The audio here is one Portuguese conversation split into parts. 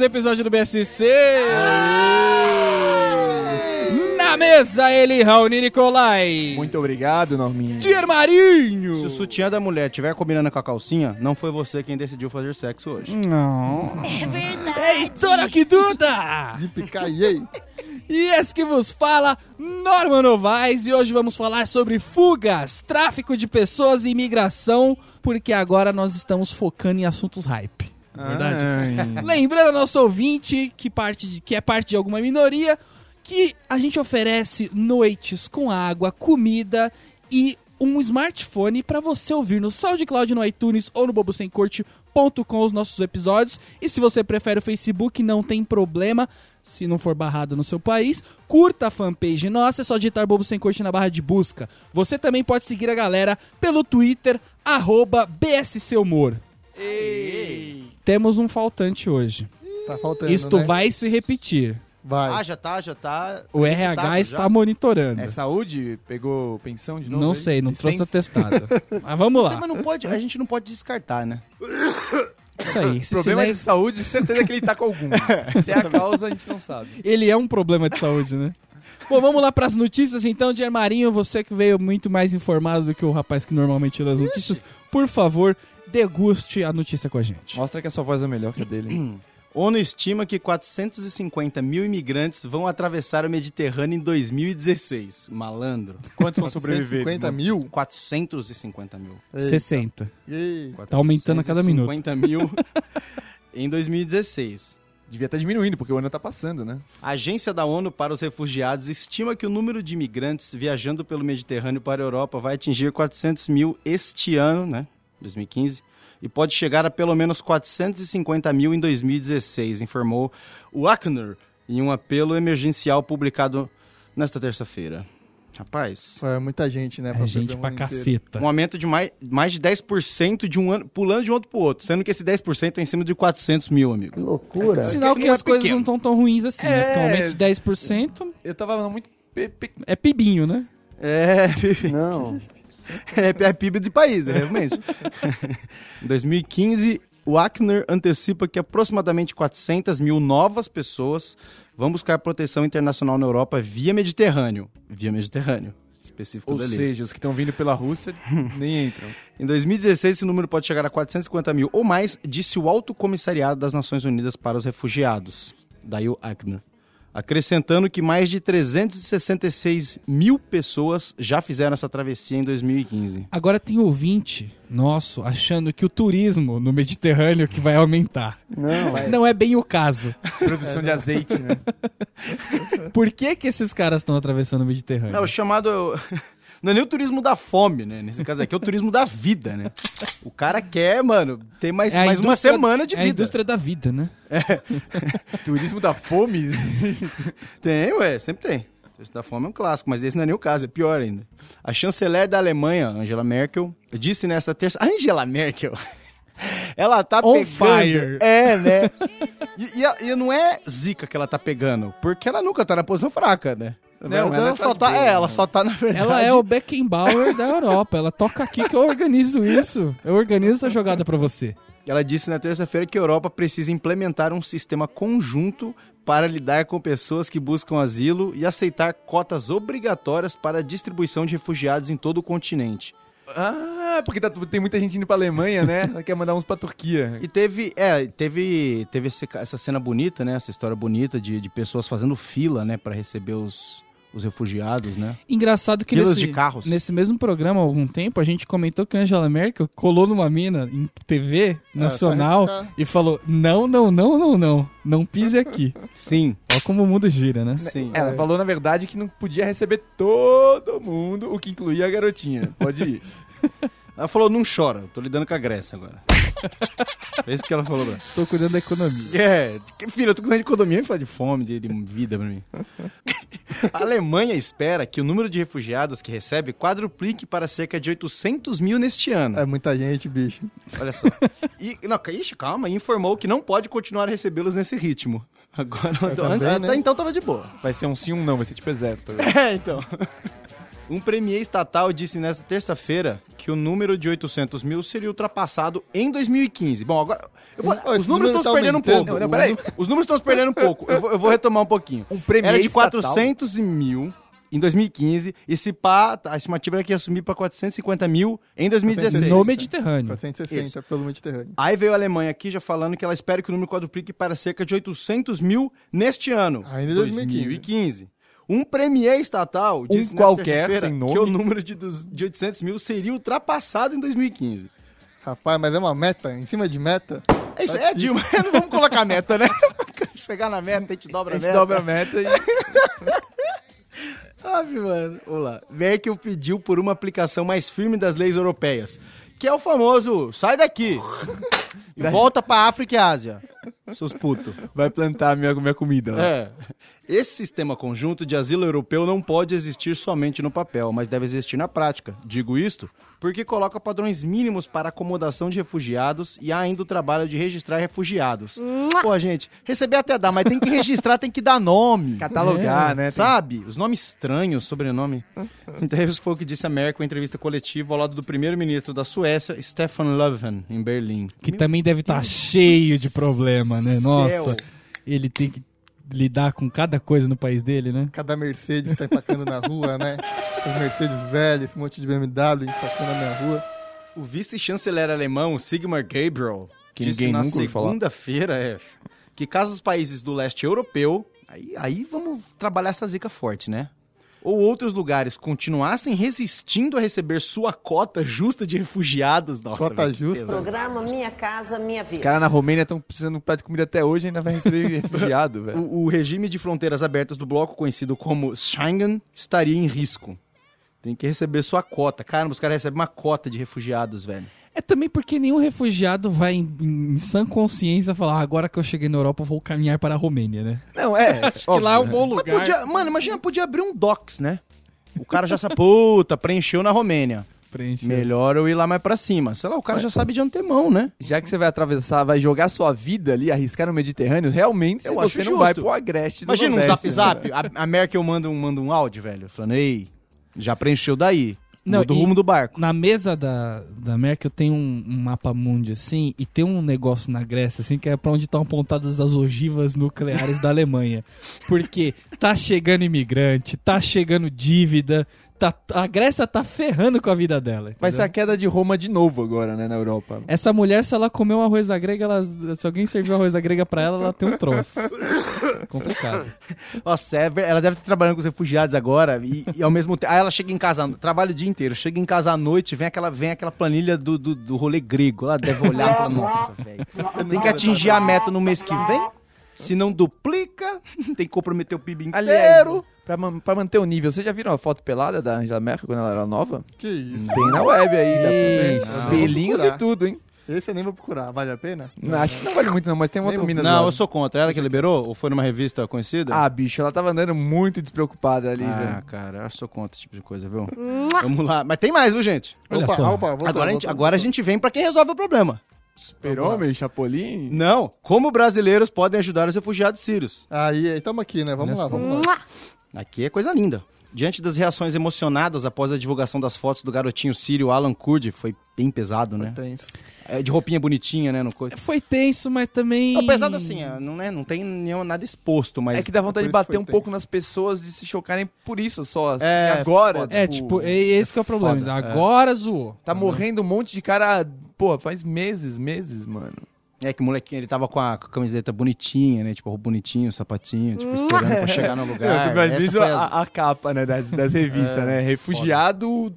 mais um episódio do BSC. Na mesa, ele, Raoni Nicolai. Muito obrigado, Norminha. Dier Marinho. Se o sutiã da mulher estiver combinando com a calcinha, não foi você quem decidiu fazer sexo hoje. Não. É verdade. Heitor Akiduda. Yippee-ki-yay. E esse que vos fala, Norman Novaes, e hoje vamos falar sobre fugas, tráfico de pessoas e imigração, porque agora nós estamos focando em assuntos hype. Verdade? Ai. Lembrando ao nosso ouvinte, que, parte de- que é parte de alguma minoria, que a gente oferece noites com água, comida e um smartphone para você ouvir no SoundCloud, no iTunes ou no bobosemcorte.com os nossos episódios. E se você prefere o Facebook, não tem problema. Se não for barrado no seu país, curta a fanpage nossa, é só digitar Bobo Sem Corte na barra de busca. Você também pode seguir a galera pelo Twitter, arroba BSC Humor. Temos um faltante hoje. Tá faltando, Isto né? vai se repetir. Vai. Ah, já tá, já tá. O RH está monitorando. É saúde? Pegou pensão de novo? Não aí? sei, não trouxe Licença? atestado. Mas vamos Você, lá. mas não pode, a gente não pode descartar, né? Isso aí. Esse Problema de silêncio- saúde, certeza que ele tá com algum. Se é a causa, a gente não sabe. Ele é um problema de saúde, né? Bom, vamos lá para as notícias então, Dier Marinho, você que veio muito mais informado do que o rapaz que normalmente lê as notícias, por favor, deguste a notícia com a gente. Mostra que a sua voz é melhor que a dele. hein? ONU estima que 450 mil imigrantes vão atravessar o Mediterrâneo em 2016. Malandro. Quantos vão sobreviver? 150 mil? 450 mil. Eita. 60. Yay. Tá aumentando a cada minuto. 450 mil em 2016. Devia estar diminuindo, porque o ano tá passando, né? A Agência da ONU para os Refugiados estima que o número de imigrantes viajando pelo Mediterrâneo para a Europa vai atingir 400 mil este ano, né? 2015. E pode chegar a pelo menos 450 mil em 2016, informou o ACNUR em um apelo emergencial publicado nesta terça-feira. Rapaz, É muita gente, né? É gente beber o pra ano inteiro. caceta. um aumento de mais, mais de 10% de um ano, pulando de um outro para o outro, sendo que esse 10% é em cima de 400 mil, amigo. Sinal que não é as coisas pequeno. não estão tão ruins assim, né? Porque um É. aumento de 10% Eu tava muito... pe- pe- é pibinho, né? É, Não. É, é PIB de país, é, realmente. em 2015, o Acner antecipa que aproximadamente 400 mil novas pessoas vão buscar proteção internacional na Europa via Mediterrâneo. Via Mediterrâneo, específico Ou dali. seja, os que estão vindo pela Rússia nem entram. Em 2016, esse número pode chegar a 450 mil ou mais, disse o Alto Comissariado das Nações Unidas para os Refugiados, daí o Acner. Acrescentando que mais de 366 mil pessoas já fizeram essa travessia em 2015. Agora tem ouvinte nosso achando que o turismo no Mediterrâneo que vai aumentar. Não. Não é bem o caso. Produção de azeite, né? Por que que esses caras estão atravessando o Mediterrâneo? É, o chamado. Não é nem o turismo da fome, né? Nesse caso aqui é o turismo da vida, né? O cara quer, mano, ter mais, É mais uma semana de é a vida. indústria da vida, né? Turismo da fome? Tem, ué, sempre tem. Turismo da fome é um clássico, mas esse não é nem o caso, é pior ainda. A chanceler da Alemanha, Angela Merkel, disse nesta terça. Angela Merkel. Ela tá On pegando. fire. É, né? E, e e não é zica que ela tá pegando, porque ela nunca tá na posição fraca, né? Não, ela, ela tá só tá. boa, é, ela né? só tá, na verdade. Ela é o Beckenbauer da Europa. Ela toca aqui que eu organizo isso. Eu organizo essa jogada pra você. Ela disse na terça-feira que a Europa precisa implementar um sistema conjunto para lidar com pessoas que buscam asilo e aceitar cotas obrigatórias para a distribuição de refugiados em todo o continente. Ah, porque tá- tem muita gente indo pra Alemanha, né? Ela quer mandar uns pra Turquia. E teve, é, teve, teve esse essa cena bonita, né? Essa história bonita de, de pessoas fazendo fila, né, para receber os, os refugiados, né? Engraçado que nesse, de carros. nesse mesmo programa, há algum tempo, a gente comentou que a Angela Merkel colou numa mina em TV nacional tá- tá- e falou: não, não, não, não, não. Não pise aqui. Sim, Olha como o mundo gira, né? sim. Ela falou, na verdade, que não podia receber todo mundo, o que incluía a garotinha. Pode ir. Ela falou, não chora, eu tô lidando com a Grécia agora. É isso que ela falou. Estou cuidando da economia. É, filho, eu tô com de economia e fala de fome, de, de vida pra mim. A Alemanha espera que o número de refugiados que recebe quadruplique para cerca de 800 mil neste ano. É muita gente, bicho. Olha só. E, não, ixi, calma, e informou que não pode continuar a recebê-los nesse ritmo. Agora, também, até né? então tava de boa. Vai ser um sim, um não, vai ser tipo exército. tá vendo? É, então. Um premier estatal disse nesta terça-feira que o número de 800 mil seria ultrapassado em 2015. Bom, agora. eu vou- esse os números número estão se tá perdendo um pouco. Não, peraí. Os números estão se perdendo um pouco. Eu vou, eu vou retomar um pouquinho. Um premier Era de estatal? 400 mil em 2015. E se pá, a estimativa era que ia subir para 450 mil em 2016. No Mediterrâneo. 460 pelo Mediterrâneo. Aí veio a Alemanha aqui já falando que ela espera que o número quadruplique para cerca de 800 mil neste ano. Ainda em 2015. 2015. Um premier estatal disse nessa qualquer, sem nome. que o número de, dos- de 800 mil seria ultrapassado em 2015. Rapaz, mas é uma meta? Em cima de meta? É isso, Tá é Dilma, não vamos colocar meta, né? Chegar na meta, a gente dobra A a gente meta. dobra a meta e... Ave, mano. Vamos lá. Merkel pediu por uma aplicação mais firme das leis europeias, que é o famoso sai daqui e volta pra África e Ásia, seus putos. vai plantar minha, minha comida lá. É. Esse sistema conjunto de asilo europeu não pode existir somente no papel, mas deve existir na prática. Digo isto porque coloca padrões mínimos para acomodação de refugiados e há ainda o trabalho de registrar refugiados. Pô, gente, receber até dá, mas tem que registrar, tem que dar nome. Catalogar, né? Tem- Sabe? Os nomes estranhos, sobrenome. Então, isso foi o que disse a Merkel em entrevista coletiva ao lado do primeiro-ministro da Suécia, Stefan Löfven, em Berlim. Que também deve estar cheio de né? Nossa, ele tem que lidar com cada coisa no país dele, né? Cada Mercedes tá empacando na rua, né? Os Mercedes velhos, esse monte de BMW empacando na minha rua. O vice-chanceler alemão Sigmar Gabriel Que disse ninguém na nunca falar. segunda-feira é, que caso os países do leste europeu, aí, aí vamos trabalhar essa zica forte, né? Ou outros lugares continuassem resistindo a receber sua cota justa de refugiados, nossa, Cota velho, justa. pesado. Programa Minha Casa Minha Os Vida. caras na Romênia estão precisando de um prato de comida até hoje e ainda vai receber refugiado, velho. O, o regime de fronteiras abertas do bloco, conhecido como Schengen, estaria em risco. Tem que receber sua cota. Caramba, os caras recebem uma cota de refugiados, velho. É também porque nenhum refugiado vai em, em sã consciência falar "Ah, agora que eu cheguei na Europa eu vou caminhar para a Romênia, né? Não, é. Acho que lá é um bom Mas lugar. podia- mano, imagina, podia abrir um docs, né? O cara já sabe, puta, preencheu na Romênia. Preencher. Melhor eu ir lá mais pra cima. Sei lá, o cara já sabe de antemão, né? Já que você vai atravessar, vai jogar sua vida ali, arriscar no Mediterrâneo, realmente Eu você acho não justo. vai pro agreste do Imagina um Nordeste, zap né? zap, a, a Merkel manda um, manda um áudio, velho, falando, ei, já preencheu daí. Não, do rumo do barco. Na mesa da, da Merkel tem um, um mapa mundi assim, e tem um negócio na Grécia assim, que é pra onde estão apontadas as ogivas nucleares da Alemanha. Porque tá chegando imigrante, tá chegando dívida, tá, a Grécia tá ferrando com a vida dela. Vai ser entendeu? a queda de Roma de novo agora, né, na Europa. Essa mulher, se ela comer um arroz à grega, ela, se alguém serviu arroz à grega pra ela, ela tem um troço. Complicado. Nossa, é ela deve estar trabalhando com os refugiados agora e, e ao mesmo tempo. Aí ela chega em casa, trabalha o dia inteiro, chega em casa à noite, vem aquela, vem aquela planilha do, do, do rolê grego. Ela deve olhar e falar: Nossa, velho, tem que atingir a meta no mês que vem. Se não duplica, tem que comprometer o PIB inteiro. Aliás, pra, man- pra manter o nível, vocês já viram a foto pelada da Angela Merkel quando ela era nova? Que isso? Tem na web aí, dá pra ver. Não, Pelinhos e tudo, hein? Esse eu nem vou procurar. Vale a pena? Não, acho que não vale muito não, mas tem uma Nem outra mina Não, eu sou contra. Ela que liberou? Ou foi numa revista conhecida? Ah, bicho, ela tava andando muito despreocupada ali, Ah, velho. cara, eu sou contra esse tipo de coisa, viu? Vamos lá. Mas tem mais, viu, gente? Olha opa, só. opa, voltou, agora, a gente, voltou, agora a voltou. gente vem pra quem resolve o problema. Super-Homem, Chapolin... Não. Como brasileiros podem ajudar os refugiados sírios? Aí, aí, tamo aqui, né? Vamos Olha lá, só. vamos lá. Aqui é coisa linda. Diante das reações emocionadas após a divulgação das fotos do garotinho sírio Alan Kurd, foi bem pesado, né? Tenso. É, de roupinha bonitinha, né? No co... Foi tenso, mas também. Não, pesado assim, é, não, é, não tem nenhum, nada exposto, mas. É que dá vontade de bater foi um tenso. pouco nas pessoas e se chocarem por isso só, assim, É, agora. foda. É, tipo, é esse que é o problema. foda, é. Agora zoou. Tá morrendo um monte de cara, pô, faz meses, meses, mano. É que o molequinho, ele tava com a, com a camiseta bonitinha, né? Tipo, bonitinho, sapatinho, tipo, esperando pra chegar no lugar. Você Essa ver foi a, a capa, né, das, das revistas, É, né? Refugiado,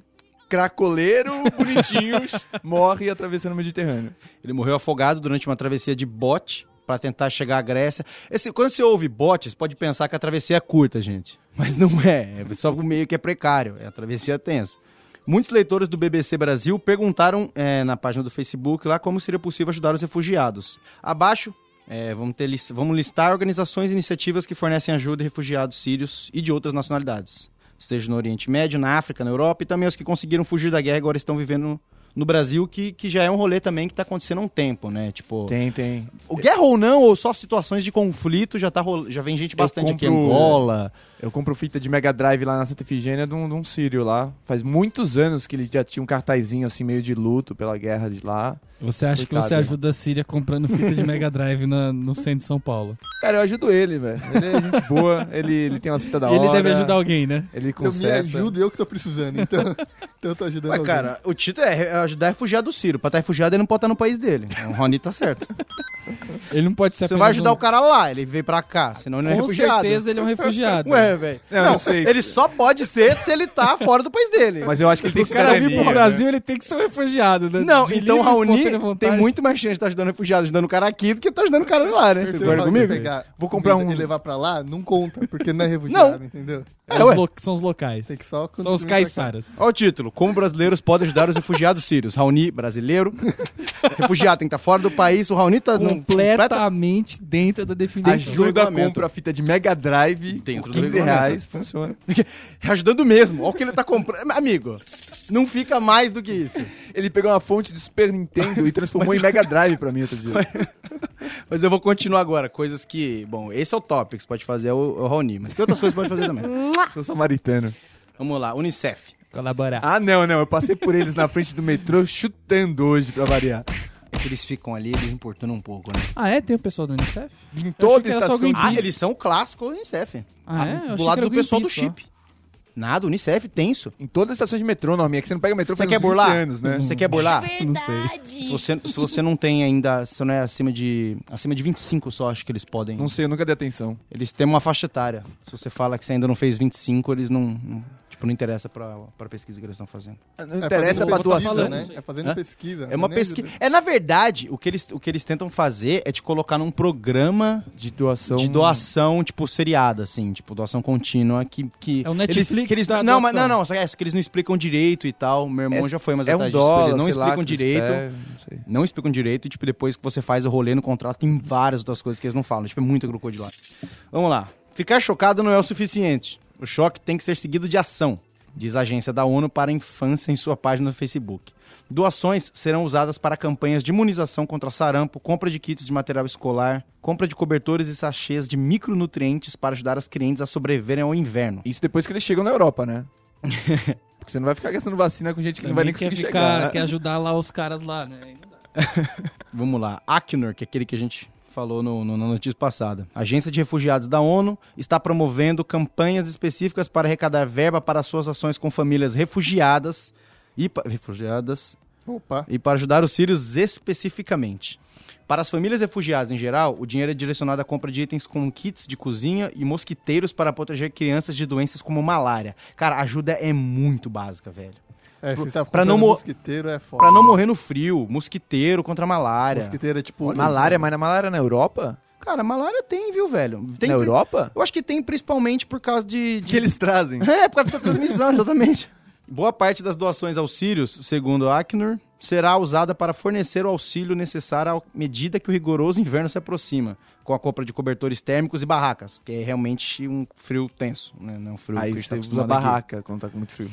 cracoleiro, bonitinhos, morre atravessando o Mediterrâneo. Ele morreu afogado durante uma travessia de bote pra tentar chegar à Grécia. Esse, quando você ouve bote, você pode pensar que a travessia é curta, gente. Mas não é. É só o meio que é precário. É a travessia tensa. Muitos leitores do BBC Brasil perguntaram é, na página do Facebook lá como seria possível ajudar os refugiados. Abaixo, é, vamos, ter, vamos listar organizações e iniciativas que fornecem ajuda a refugiados sírios e de outras nacionalidades. Seja no Oriente Médio, na África, na Europa e também os que conseguiram fugir da guerra e agora estão vivendo no Brasil, que, que já é um rolê também que tá acontecendo há um tempo, né? Tipo, Tem, tem. o guerra ou não, ou só situações de conflito, já, tá já vem gente bastante aqui. compro- Angola, Eu compro fita de Mega Drive lá na Santa Efigênia de um, de um sírio lá. Faz muitos anos que ele já tinha um cartazinho assim, meio de luto pela guerra de lá. Você acha que Coitado, você né? ajuda a Síria comprando fita de Mega Drive na- no centro de São Paulo? Cara, eu ajudo ele, velho. Ele é gente boa, ele, ele tem umas fitas da hora. ele deve ajudar alguém, né? Ele Eu me ajudo eu que tô precisando, então, então eu tô ajudando Ué, alguém. cara, o título é ajudar refugiado do Ciro. Pra estar refugiado, ele não pode estar no país dele. O Rony tá certo. Ele não pode ser Você vai ajudar um- o cara lá, ele veio pra cá, senão ele não é Com refugiado. certeza ele é um refugiado. Ué, velho. Não, Não, não sei. ele só pode ser se ele tá fora do país dele. Mas eu acho que ele tem o cara vir pro né? Brasil, ele tem que ser um refugiado, né? Não, De então Raoni tem muito mais chance de estar ajudando refugiado, ajudando o cara aqui, do que tá ajudando o cara lá, né? Você concorda comigo? pegar Vou comprar um- E levar pra lá, não conta, porque não é refugiado, entendeu? É, É, os lo- São os locais. Tem que só... São os caiçaras. Olha o título. Como brasileiros podem ajudar os refugiados sírios? Raoni, brasileiro. Refugiado tem que estar fora do país. O Raoni tá... num- completa- Completamente dentro da definição. Ajuda compra a fita de Mega Drive Dentro por do 15 regulamento. reais. Funciona. Ajudando mesmo. Olha o que ele tá comprando. Amigo, não fica mais do que isso. Ele pegou uma fonte de Super Nintendo e transformou em Mega Drive pra mim outro dia. Mas eu vou continuar agora. Coisas que... Bom, esse é o tópico que você pode fazer, é o, o Raoni. Mas que outras coisas pode fazer também? Sou samaritano. Vamos lá. Unicef. Colaborar. Ah, não, não. Eu passei por eles na frente do metrô chutando hoje pra variar. É que eles ficam ali, eles importunam um pouco, né? Ah, é? Tem o pessoal do Unicef? Em toda estação. Ah, eles são o clássico Unicef. Ah, é? Achei do lado do pessoal do chip. Nada, Unicef, tenso. Em todas as estações de metrô, Norminha, que você não pega metrô Você faz quer uns 20 burlar? anos, né? Você quer burlar? Não sei. Verdade. Se você, se você não tem ainda, se você não é acima de acima de 25 só, acho que eles podem. Não sei, eu nunca dei atenção. Eles têm uma faixa etária. Se você fala que você ainda não fez 25, eles não, não- tipo, não interessa pra, pra pesquisa que eles estão fazendo. Não É interessa pesquisa, doação. né? É fazendo Hã? pesquisa. É uma nem pesquisa. É na verdade, o que eles o que eles tentam fazer é te colocar num programa De doação. de doação, tipo, seriada, assim, tipo, doação contínua, que... que É o Netflix eles, que eles, da Não, mas não, não, só é isso que eles não explicam direito e tal. Meu irmão É- já foi, mas É um atrás disso, dólar, eles não lá, explicam eles direito. pegam, não sei. Não explicam direito, e, tipo, depois que você faz o rolê no contrato, tem várias outras coisas que eles não falam. Tipo, é muito crocodilo. Vamos lá. Ficar chocado não é o suficiente. O choque tem que ser seguido de ação, diz a agência da ONU para a infância em sua página no Facebook. Doações serão usadas para campanhas de imunização contra sarampo, compra de kits de material escolar, compra de cobertores e sachês de micronutrientes para ajudar as crianças a sobreviverem ao inverno. Isso depois que eles chegam na Europa, né? Porque você não vai ficar gastando vacina com gente que não vai nem Também quer, conseguir ficar, chegar. quer ajudar lá os caras lá, né? Aí não dá. Vamos lá. Acnur, que é aquele que a gente falou no, no- na notícia passada. A Agência de Refugiados da ONU está promovendo campanhas específicas para arrecadar verba para suas ações com famílias refugiadas e refugiadas Opa. e para ajudar os sírios especificamente. Para as famílias refugiadas em geral, o dinheiro é direcionado à compra de itens como kits de cozinha e mosquiteiros para proteger crianças de doenças como malária. Cara, a ajuda é muito básica, velho. É, você tá pra não mosquiteiro é foda. Para não morrer no frio, mosquiteiro contra malária. Mosquiteiro é tipo... Malária, mas na malária na Europa? Cara, malária tem, viu, velho? Tem na Europa? Eu acho que tem principalmente por causa de. O de- que eles trazem? É, por causa dessa transmissão, exatamente. Boa parte das doações aos sírios, segundo a Acnur, será usada para fornecer o auxílio necessário à medida que o rigoroso inverno se aproxima, com a compra de cobertores térmicos e barracas, que é realmente um frio tenso, né? Não é um frio Aí que a gente você tá usa acostumado aqui. barraca quando tá com muito frio.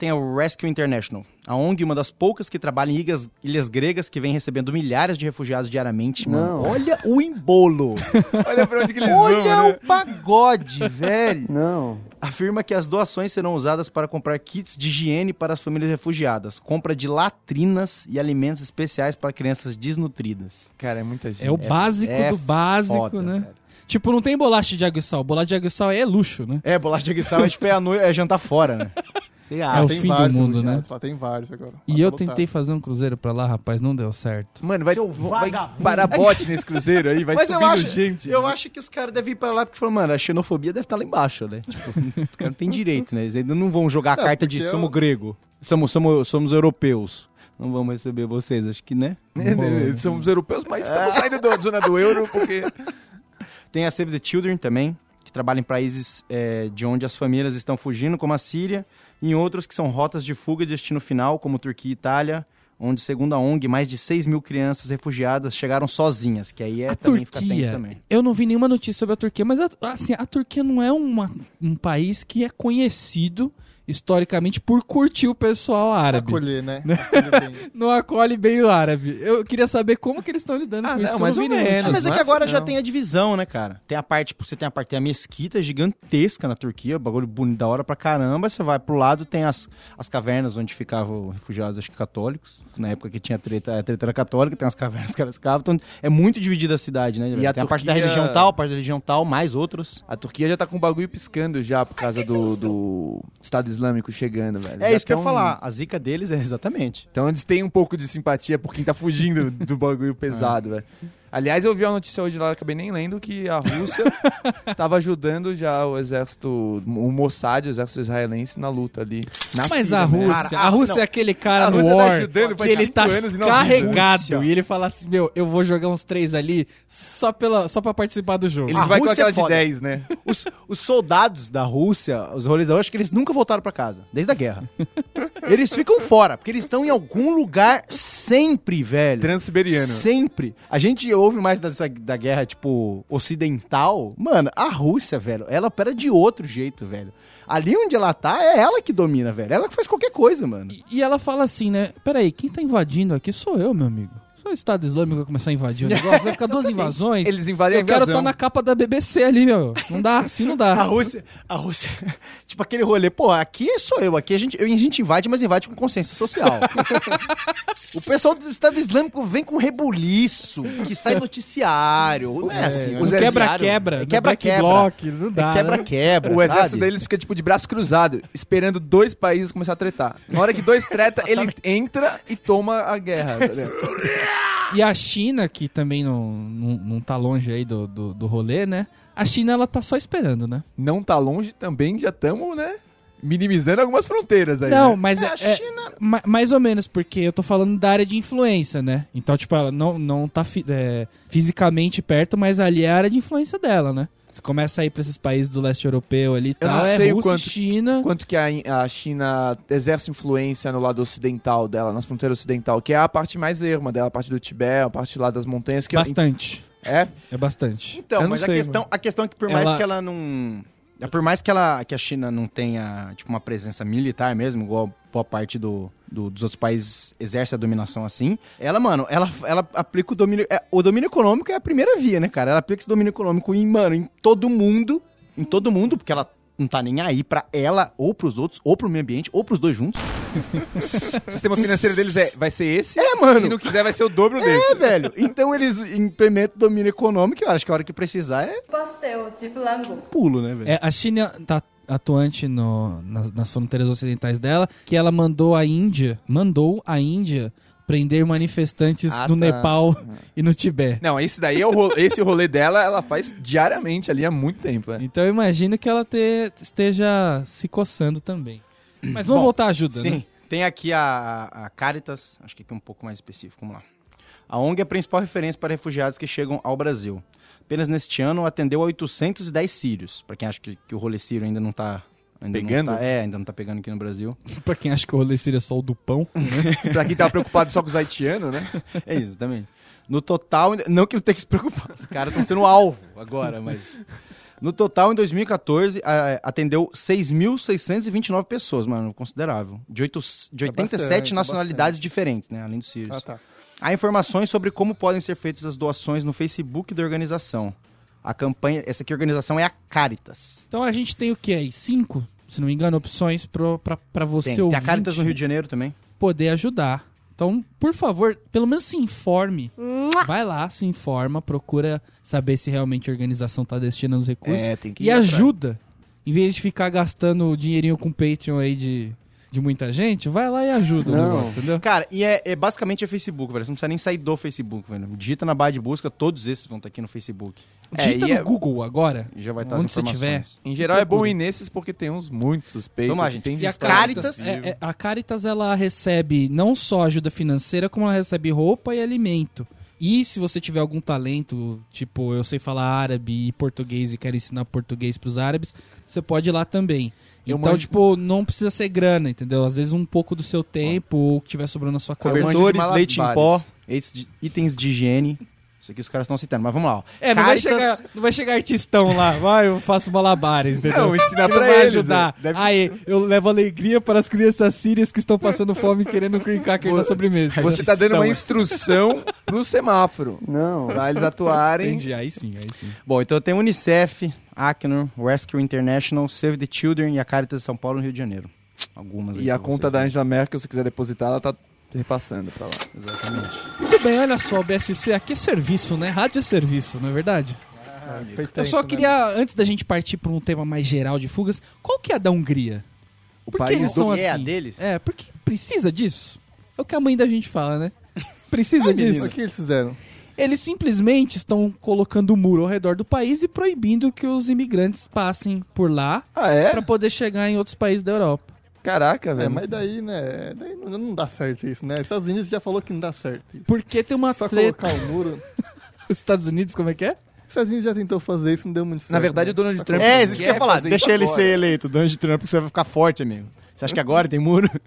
Tem a Rescue International, a ONG, uma das poucas que trabalha em ilhas, ilhas gregas que vem recebendo milhares de refugiados diariamente. Mano, olha o embolo! Olha pra onde que eles Olha vão, né? o pagode, velho! Não. Afirma que as doações serão usadas para comprar kits de higiene para as famílias refugiadas, compra de latrinas e alimentos especiais para crianças desnutridas. Cara, é muita gente. É o básico é do básico, Foda, né? velho. Tipo, não tem bolacha de água e sal. Bolacha de água e sal é luxo, né? É, bolacha de aguissal é tipo é, a noi- é jantar fora, né? Sei É o tem fim do vários mundo, refugiados né? Lá tem vários agora. Lá E tá eu lotado. tentei fazer um cruzeiro pra lá, rapaz, não deu certo. Mano, vai, vai parar bote nesse cruzeiro aí, vai Mas eu subindo acho, gente. eu acho que os caras devem ir pra lá porque falaram, mano, a xenofobia deve estar lá embaixo, né? Tipo, os caras não têm direito, né? Eles ainda não vão jogar a Não, carta de porque somos eu- grego, somos, somos, somos europeus. Não vamos receber vocês, acho que, né? Né, né, Somos europeus, mas estamos saindo da zona do euro porque... Tem a Save the Children também, que trabalha em países é, de onde as famílias estão fugindo, como a Síria, e em outros que são rotas de fuga de destino final, como Turquia e Itália, onde, segundo a ONG, mais de 6 mil crianças refugiadas chegaram sozinhas, que aí é a também Turquia, também. eu não vi nenhuma notícia sobre a Turquia, mas a- assim, a Turquia não é uma- um país que é conhecido historicamente, por curtir o pessoal árabe. Acolher, né? Acolher bem. Não acolhe bem o árabe. Eu queria saber como que eles estão lidando Ah, com isso. não, que eu mais ou menos. Ah, mas é não que agora assim, já não. tem a divisão, né, cara? Tem a parte, tipo, você tem a parte, tem a mesquita gigantesca na Turquia, bagulho bonito da hora pra caramba. Você vai pro lado, tem as, as cavernas onde ficavam refugiados, acho que católicos. Na época que tinha treta, a treta era católica, tem as cavernas que elas ficavam. Então é muito dividida a cidade, né? E a tem a parte da Turquia- religião tal, a parte da religião tal, mais outros. A Turquia já tá com o bagulho piscando já por causa do, do Estado Islâmico chegando, velho. É Já isso que eu ia falar. A zica deles é exatamente. Então eles têm um pouco de simpatia por quem tá fugindo do bagulho pesado, velho. Aliás, eu vi uma notícia hoje lá, acabei nem lendo, que a Rússia tava ajudando já o exército, o Mossad, o exército israelense, na luta ali. Na Mas Síria, a né? Rússia, Cara, a Rússia não. é aquele cara A no tá War ajudando que ele tá e carregado avisa. e ele fala assim, meu, eu vou jogar uns três ali só, pela, só pra participar do jogo. Eles A vai com aquela é de foda. 10, né? Os, os soldados da Rússia, os rolês, eu acho que eles nunca voltaram pra casa, desde a guerra. eles ficam fora, porque eles estão em algum lugar sempre, velho. Transiberiano. Sempre. A gente ouve mais dessa, da guerra, tipo, ocidental. Mano, a Rússia, velho, ela opera de outro jeito, velho. Ali onde ela tá, é ela que domina, velho. Ela que faz qualquer coisa, mano. E, e ela fala assim, né? Peraí, quem tá invadindo aqui sou eu, meu amigo. Se o Estado Islâmico vai começar a invadir o negócio, vai ficar duas invasões. Eles invadem a eu quero invasão. estar na capa da BBC ali, meu. Não dá, assim não dá. A Rússia, a Rússia, tipo aquele rolê, pô, aqui sou eu, aqui a gente, eu- a gente invade, mas invade com consciência social. o pessoal do Estado Islâmico vem com rebuliço, que sai noticiário, não é, assim. o é quebra-quebra, é do quebra-quebra, não dá, é né? quebra-quebra, O exército sabe? deles fica, tipo, de braço cruzado, esperando dois países começar a tretar. Na hora que dois treta, ele entra e toma a guerra. tá? E a China, que também não, não, não tá longe aí do, do, do rolê, né? A China, ela tá só esperando, né? Não tá longe também, já estamos, né? Minimizando algumas fronteiras aí. Não, né? mas É, é, a é- China- ma- mais ou menos, porque eu tô falando da área de influência, né? Então, tipo, ela não, não tá fi- é, fisicamente perto, mas ali é a área de influência dela, né? Você começa a ir pra esses países do leste europeu ali e Eu tal, não é sei o Rússia, quanto- China... Quanto que a, a China exerce influência no lado ocidental dela, nas fronteiras ocidental, que é a parte mais erma dela, a parte do Tibete, a parte lá das montanhas. Que Bastante. É? É bastante. Então, mas a sei, questão, a questão é que por mais Ela- que ela não... é Por mais que, ela, que a China não tenha, tipo, uma presença militar mesmo, igual boa parte do, do- dos outros países exerce a dominação assim, ela, mano, ela, ela aplica o domínio... é, o domínio econômico é a primeira via, né, cara? Ela aplica esse domínio econômico em, mano, em todo mundo, em todo mundo, porque ela não tá nem aí pra ela, ou pros outros, ou pro meio ambiente, ou pros dois juntos. O sistema financeiro deles é, vai ser esse. É, mano. Se não quiser, vai ser o dobro desse. É, velho. Então eles implementam o domínio econômico, eu acho que a hora que precisar é pastel de flango. pulo, né, velho? É, a China tá atuante no- nas, nas fronteiras ocidentais dela, que ela mandou a Índia, mandou a Índia prender manifestantes Ah, no tá. Nepal e no Tibete. Não, esse daí é o rolê, esse rolê dela, ela faz diariamente ali há muito tempo. né? Então eu imagino que ela te- esteja se coçando também. Mas vamos Bom, voltar à ajuda, Sim. né? Tem aqui a, a Caritas, acho que aqui é um pouco mais específico, vamos lá. A ONG é a principal referência para refugiados que chegam ao Brasil. Apenas neste ano atendeu a 810 sírios. Para quem acha que, que o rolê sírio ainda não tá... Ainda não Pegando? tá- é, ainda não tá pegando aqui no Brasil. pra quem acha que o rolê seria só o do pão. pra quem tava preocupado só com os haitianos, né? É isso, também. No total, não que não tem que se preocupar, os caras estão sendo alvo agora, mas... No total, em 2014, a- atendeu 6.629 pessoas, mano, considerável. De, oito, de É 87 bastante, é nacionalidades bastante. diferentes, né, além dos sírios. Ah, tá. Há informações sobre como podem ser feitas as doações no Facebook da organização. A campanha, essa aqui a organização é a Caritas. Então a gente tem o que aí? Cinco, se não me engano, opções pra você Tem, tem a Caritas no Rio de Janeiro também. poder ajudar. Então, por favor, pelo menos se informe. Vai lá, se informa, procura saber se realmente a organização tá destinando os recursos. É, tem que e ir atrás. ajuda. Em vez de ficar gastando dinheirinho com Patreon aí de, de muita gente, vai lá e ajuda o Não. negócio, entendeu? Cara, e é, é basicamente é Facebook, velho. Você não precisa nem sair do Facebook, velho. Digita na barra de busca, todos esses vão estar aqui no Facebook. É, Digita e no é- Google agora. E já vai estar Onde as você tiver. Em geral é bom ir nesses porque tem uns muito suspeitos. Toma, gente. tem de E a Caritas-. É, é, a Caritas ela recebe não só ajuda financeira, como ela recebe roupa e alimento. E se você tiver algum talento, tipo, eu sei falar árabe e português e quero ensinar português pros árabes, você pode ir lá também. Eu então, manjo- tipo, não precisa ser grana, entendeu? Às vezes um pouco do seu tempo ou o que tiver sobrando na sua casa. Cobertores, leite em pó, itens de higiene. Isso aqui os caras estão citando, mas vamos lá. ó. É, não vai, Caritas- chegar, não vai chegar artistão lá, vai, eu faço malabares, entendeu? Não, ensina pra vai eles, ajudar. é. Deve- Aí, eu levo alegria para as crianças sírias que estão passando fome e querendo cream cracker na sobremesa. Você tá dando uma Artistão. instrução pro semáforo. Não. Pra eles atuarem. Entendi, aí sim, aí sim. Bom, então tem Unicef, Acnur, Rescue International, Save the Children e a Caritas de São Paulo no Rio de Janeiro. Algumas aí E a conta da né? Angela Merkel, se quiser depositar, ela tá repassando pra lá. Exatamente. Muito bem, olha só, BSC, aqui é serviço, né? Rádio é serviço, não é verdade? É, foi Eu tempo, só né? queria, antes da gente partir para um tema mais geral de fugas, qual que é a da Hungria? O Por que país eles são assim? é a deles? É, porque precisa disso. É o que a mãe da gente fala, né? Precisa O disso. que eles fizeram? Eles simplesmente estão colocando um muro ao redor do país e proibindo que os imigrantes passem por lá Ah, é? para poder chegar em outros países da Europa. Caraca, É, velho. mas daí, né? Daí não, não dá certo isso, né? Estados Unidos já falou que não dá certo isso. Porque tem uma Só treta. colocar o muro. Os Estados Unidos, como é que é? Estados Unidos já tentou fazer isso, não deu muito certo. Na verdade, né? o Donald Só Trump- É, isso que eu ia falar. fazer Deixa ele agora. ser eleito, Donald Trump, porque você vai ficar forte, amigo. Você acha que agora tem muro?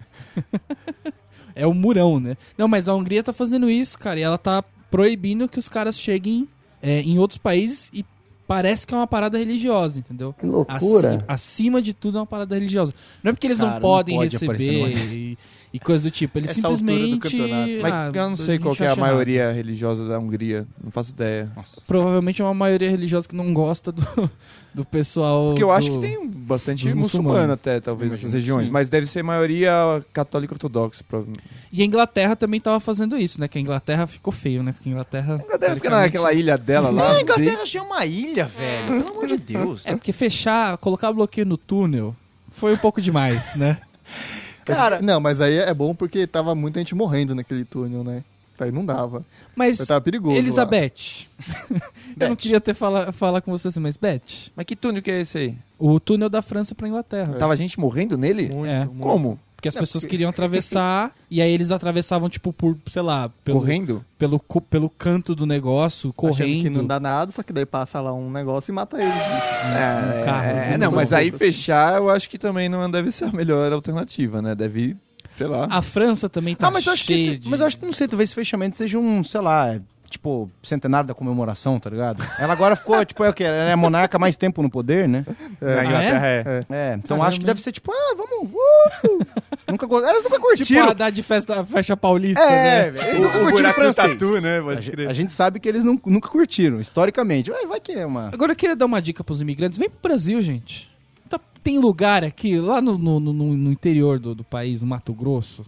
É o murão, né? Não, mas a Hungria tá fazendo isso, cara, e ela tá proibindo que os caras cheguem é, em outros países e parece que é uma parada religiosa, entendeu? Que loucura. Acima, acima de tudo é uma parada religiosa. Não é porque eles Cara, não não podem pode aparecer receber e, e coisa do tipo. Eles Essa altura do simplesmente. campeonato. Mas ah, eu não sei qual é a maioria religiosa da Hungria. Não faço ideia. Nossa. Provavelmente é uma maioria religiosa que não gosta do, do pessoal. Porque eu acho do- que tem bastante muçulmano até, talvez, nessas regiões. sim. Mas deve ser maioria católica ortodoxa. provavelmente. E a Inglaterra também tava fazendo isso, né? Que a Inglaterra ficou feio, né? Porque a Inglaterra. A Inglaterra fica naquela ilha dela lá. Ah, a Inglaterra já é uma ilha, velho. Pelo amor de Deus. É porque fechar, colocar bloqueio no túnel foi um pouco demais, né? Cara, Não, mas aí é bom porque tava muita gente morrendo naquele túnel, né? Aí não dava. Mas, Aí tava perigoso. Elizabeth, eu não queria ter fala, falar com você assim, mas Beth, Mas que túnel que é esse aí? o túnel da França pra Inglaterra. Tava gente morrendo nele? Muito, É. muito. Como? Porque as É, pessoas porque- queriam atravessar e aí eles atravessavam, tipo, por, sei lá, pelo, Correndo? pelo, pelo canto do negócio, Achando correndo. que não dá nada, só que daí passa lá um negócio e mata eles. É, um carro, é, não, mas aí assim. fechar eu acho que também não deve ser a melhor alternativa, né? Deve, sei lá. A França também tá ah, mas eu acho que esse, de... mas eu acho que não sei, talvez esse fechamento seja um, sei lá, tipo, centenário da comemoração, tá ligado? Ela agora ficou, tipo, é o quê? Ela é a monarca há mais tempo no poder, né? É. Na Inglaterra é. É. É, então Caramba. acho que deve ser tipo, ah, vamos, uh, nunca, go- elas nunca Tipo curtiram. a Haddad de festa, festa paulista, é, né? eles nunca O, o curtiram do francês. tatu, né? A a gente sabe que eles não- nunca curtiram, historicamente. Vai, vai que é uma... Agora eu queria dar uma dica pros imigrantes. Vem pro Brasil, gente. Tá- tem lugar aqui, lá no, no, no- no interior do, do país, no Mato Grosso.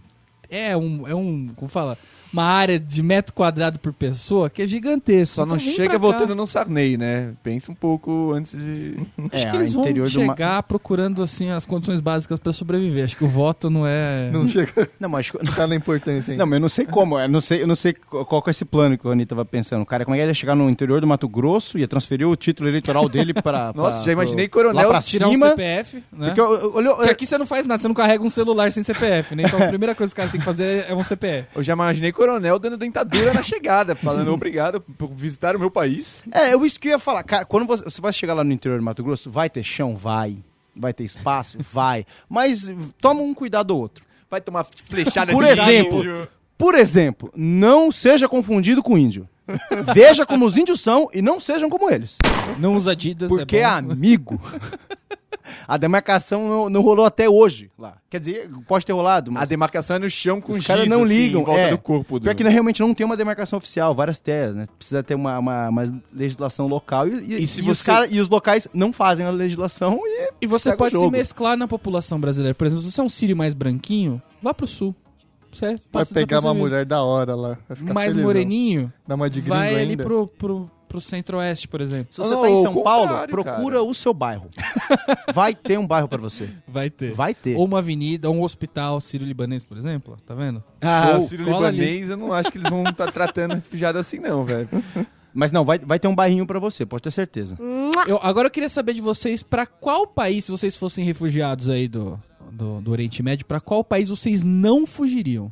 É um, é um, como fala, uma área de metro quadrado por pessoa que é gigantesco. Só não Então vem chega pra voltando no Sarney, né? Pensa um pouco antes de. Acho É, que eles vão interior do ma- chegar procurando assim as condições básicas pra sobreviver. Acho que o voto não é. Não chega Não, mas acho que- não tá na importância ainda. Não, mas eu não sei como, eu não sei, eu não sei qual que é esse plano que o Rony tava pensando. Cara, como é que ele ia chegar no interior do Mato Grosso, ia transferir o título eleitoral dele para Nossa, já imaginei coronel lá pra Tirar um cima. CPF, né? Porque eu- eu- Porque aqui você não faz nada, você não carrega um celular sem CPF, né? Então a primeira coisa que o cara tem que fazer é um CPF. Eu já imaginei coronel dando dentadura na chegada, falando obrigado por visitar o meu país. É, eu isso que eu ia falar. Cara, quando você, você vai chegar lá no interior do Mato Grosso, vai ter chão? Vai. Vai ter espaço? Vai. Mas toma um cuidado ou outro. Vai tomar flechada Por de exemplo, índio. Por exemplo, não seja confundido com índio. Veja como os índios são e não sejam como eles. Não usa Adidas, Porque, é bom. amigo, a demarcação não, não rolou até hoje lá. Quer dizer, pode ter rolado, mas A demarcação é no chão com Os giz, caras não assim, ligam, em volta é. do corpo. Do... Pior que não- realmente não tem uma demarcação oficial, várias terras, né? Precisa ter uma, uma, uma legislação local e, e- E se e os você- cara- e os locais não fazem a legislação e, E você pode se mesclar na população brasileira. Por exemplo, se você é um sírio mais branquinho, vá pro sul. Você Vai pegar uma mulher da hora lá. Vai ficar mais felizão. moreninho, Dá uma de gringo vai ali ainda. pro, pro, pro centro-oeste, por exemplo. Se você Não, tá em São Paulo, procura cara. o seu bairro. Vai ter um bairro pra você. Vai ter. Vai ter. Ou uma avenida, ou um hospital sírio-libanês, por exemplo. Tá vendo? Ah, Show, o Ciro cola Libanês, eu não acho que eles vão estar tratando refugiado assim, não, velho. Mas não, vai, vai ter um bairrinho pra você, pode ter certeza. Eu, agora eu queria saber de vocês, pra qual país, se vocês fossem refugiados aí do, do, do Oriente Médio, pra qual país vocês não fugiriam?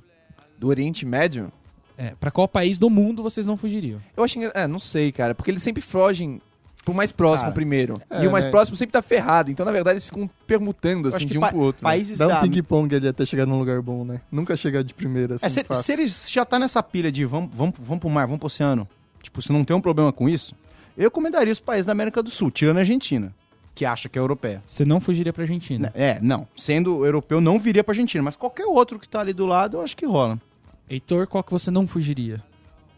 Do Oriente Médio? É, pra qual país do mundo vocês não fugiriam? Eu acho engra- É, não sei, cara. Porque eles sempre fogem pro mais próximo Cara, primeiro. é, e o mais né? próximo sempre tá ferrado. Então, na verdade, eles ficam permutando, acho assim, que de um pa- pro outro. né? Países Dá da... um ping-pong ali até chegar num lugar bom, né? Nunca chegar de primeira, assim, É, se, fácil. se eles já tá nessa pilha de vamos, vamos, vamos pro mar, vamos pro oceano, tipo, você não tem um problema com isso, eu recomendaria os países da América do Sul, tirando a Argentina, que acha que é europeia. Você não fugiria pra Argentina. É, não. Sendo europeu, não viria pra Argentina, mas qualquer outro que tá ali do lado, eu acho que rola. Heitor, qual que você não fugiria?